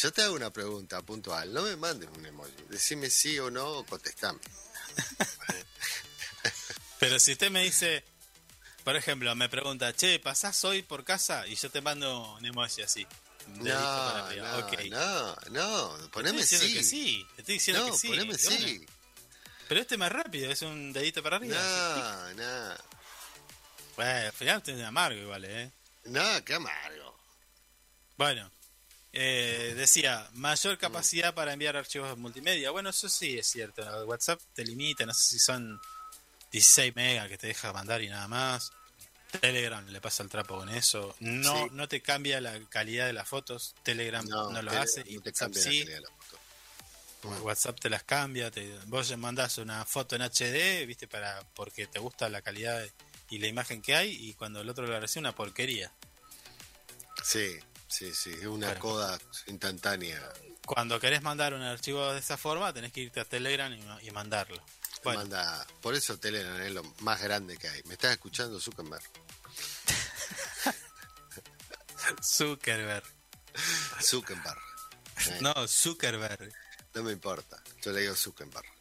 Yo te hago una pregunta puntual, no me mandes un emoji. Decime sí o no o contestame. Pero si usted me dice, por ejemplo, me pregunta, che, ¿pasás hoy por casa? Y yo te mando un emoji así. No, no, Ok. no, no, poneme estoy diciendo sí. que sí. Estoy diciendo No, que sí. poneme sí. Pero este es más rápido, es un dedito para arriba. No, no, Bueno, al final usted es amargo igual, ¿eh? no, qué amargo. Bueno, eh, decía, mayor capacidad para enviar archivos multimedia. Bueno, eso sí es cierto. WhatsApp te limita, no sé si son 16 megas que te deja mandar y nada más. Telegram le pasa el trapo con eso. No, Sí. no te cambia la calidad de las fotos. Telegram no, lo Telegram hace y no te WhatsApp la sí. calidad de la foto. WhatsApp te las cambia. Te, vos mandás una foto en HD, viste, para porque te gusta la calidad y la imagen que hay. Y cuando el otro la recibe, una porquería. Sí, sí, sí, es una Bueno. coda instantánea. Cuando querés mandar un archivo de esa forma, tenés que irte a Telegram y, y mandarlo. Bueno, Manda, por eso Telegram es lo más grande que hay. ¿Me estás escuchando, Zuckerberg? Zuckerberg. Zuckerberg. Eh, No, Zuckerberg. no me importa. Yo le digo Zuckerberg.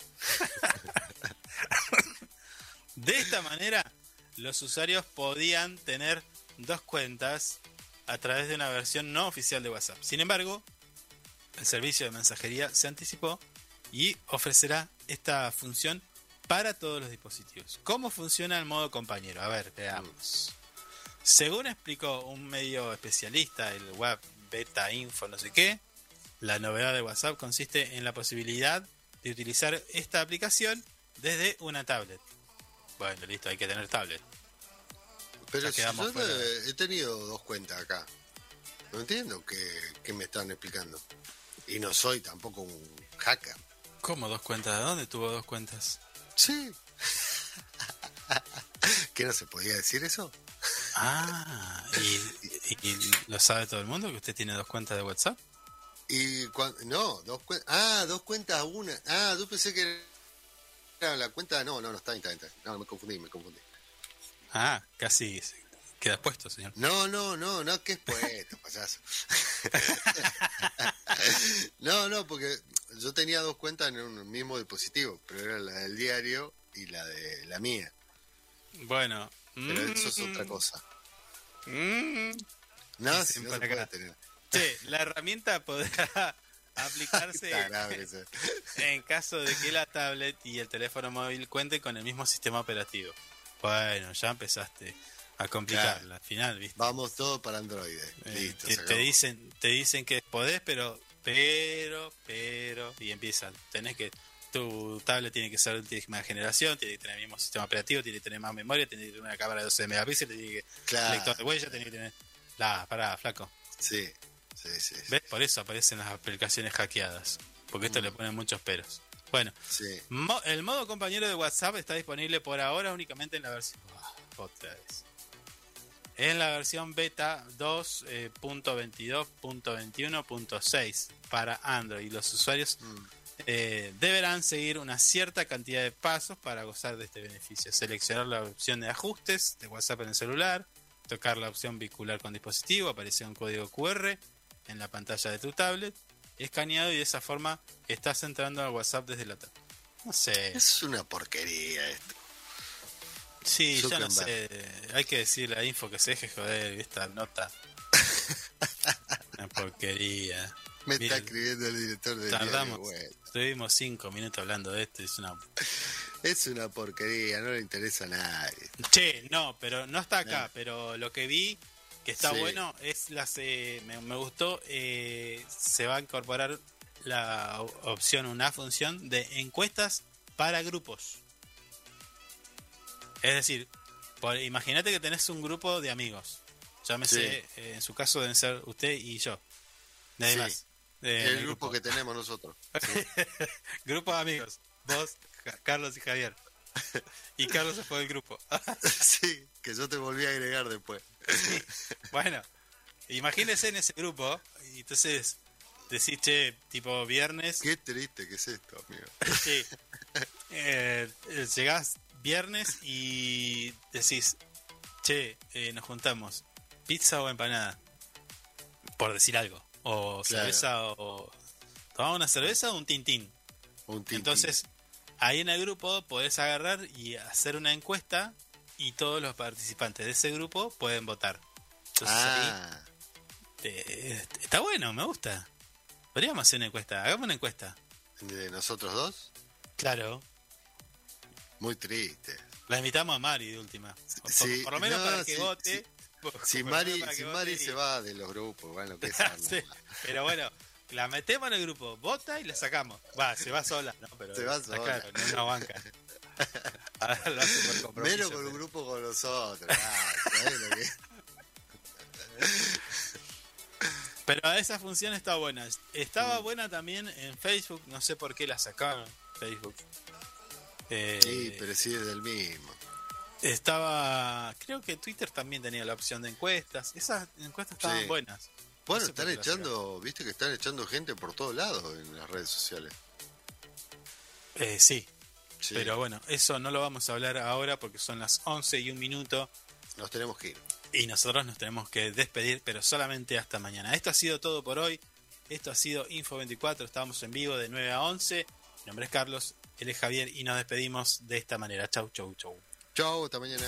De esta manera, los usuarios podían tener dos cuentas a través de una versión no oficial de WhatsApp. Sin embargo, el servicio de mensajería se anticipó y ofrecerá esta función para todos los dispositivos. ¿Cómo funciona el modo compañero? A ver, veamos. Según explicó un medio especialista, el web beta info no sé qué, la novedad de WhatsApp consiste en la posibilidad de utilizar esta aplicación desde una tablet. Bueno, listo, hay que tener tablet. Pero si yo he tenido dos cuentas acá. No entiendo qué, qué me están explicando. Y no soy tampoco un hacker. ¿Cómo dos cuentas? ¿De dónde tuvo dos cuentas? Sí. ¿Qué no se podía decir eso? Ah, ¿y, y- y lo sabe todo el mundo que usted tiene dos cuentas de WhatsApp? Y cuan- no, dos cuentas. Ah, dos cuentas, una. Ah, yo pensé que era la cuenta. No, no, no, está bien, está bien, está bien. No, me confundí, me confundí. Ah, casi queda puesto, señor. No, no, no, no, que es puesto, payaso. no, no, porque yo tenía dos cuentas en un mismo dispositivo, pero era la del diario y la de la mía. Bueno. Pero eso es mm, otra cosa. mm. No, si no se puede tener. Che, la herramienta podrá aplicarse en caso de que la tablet y el teléfono móvil cuenten con el mismo sistema operativo. Bueno, ya empezaste a complicarla. Claro. Al final, ¿viste? Vamos todos para Android. Eh, Listo, te, te dicen te dicen que podés pero pero pero y empiezan tenés que tu tablet tiene que ser de última generación tiene que tener el mismo sistema operativo tiene que tener más memoria tiene que tener una cámara de 12 megapíxeles tiene que Claro. lector de huella tiene que tener la pará flaco Sí, sí, sí. sí. ves por eso aparecen las aplicaciones hackeadas porque Mm. esto le ponen muchos peros bueno sí. mo- el modo compañero de WhatsApp está disponible por ahora únicamente en la versión Ah, otra vez en la versión beta eh, 2.22.21.6 para Android. Los usuarios Mm. eh, deberán seguir una cierta cantidad de pasos para gozar de este beneficio. Seleccionar la opción de ajustes de WhatsApp en el celular, tocar la opción vincular con dispositivo, aparece un código QR en la pantalla de tu tablet, escaneado y de esa forma estás entrando a WhatsApp desde la tablet. No sé. Es una porquería esto. Sí, yo no Zuckerberg. sé. Hay que decirle a Info que se deje joder esta nota. Una porquería. Me Mira, está escribiendo el director del Tardamos. Bueno, Estuvimos cinco minutos hablando de esto. Es una. es una porquería, no le interesa a nadie. Che, no, pero no está acá. Pero lo que vi que está Sí. bueno es las. eh, me, me gustó. eh, se va a incorporar la opción, una función de encuestas para grupos. Es decir, imagínate que tenés un grupo de amigos. Llámese, eh, en su caso deben ser usted y yo. Nadie Sí. más. El grupo que tenemos nosotros. Grupo de amigos. Vos, Carlos y Javier. Y Carlos se fue del grupo. sí, que yo te volví a agregar después. bueno, imagínense en ese grupo. Y entonces decís, che, tipo viernes. Qué triste que es esto, amigo. Sí. Eh, eh, llegás viernes y decís, che, eh, nos juntamos. ¿Pizza o empanada? Por decir algo. O Claro. cerveza o... ¿Tomamos una cerveza o un tintín? Un tintín. Entonces, Ahí en el grupo podés agarrar y hacer una encuesta y todos los participantes de ese grupo pueden votar. Entonces ahí Ah, eh, está bueno, me gusta. Podríamos hacer una encuesta, hagamos una encuesta. de nosotros dos, Claro. muy triste. La invitamos a Mari de última. Por, Sí, por lo menos no, para que sí, vote. sí. Si Mari, si y- se va de los grupos, bueno, que Sí, pero bueno, la metemos en el grupo, vota y la sacamos. Va, se va sola, ¿no? Pero Se va está sola. Claro, no una banca. Ahora lo hace por compromiso, Menos con un pero- grupo con nosotros. ah, ¿sabés lo que- Pero esa función está buena. Estaba buena también en Facebook, no sé por qué la sacaron. Facebook. Eh, Sí, pero sí es del mismo. Estaba. Creo que Twitter también tenía la opción de encuestas. Esas encuestas estaban Sí. buenas. Bueno, No están echando, viste que están echando gente por todos lados en las redes sociales. Eh, sí, Sí, pero bueno, eso no lo vamos a hablar ahora porque son las 11 y un minuto nos tenemos que ir. y nosotros nos tenemos que despedir, pero solamente hasta mañana. Esto ha sido todo por hoy. Esto ha sido Info 24. Estamos en vivo de 9 a 11. Mi nombre es Carlos, él es Javier y nos despedimos de esta manera. Chau, chau, chau. Chao, hasta mañana.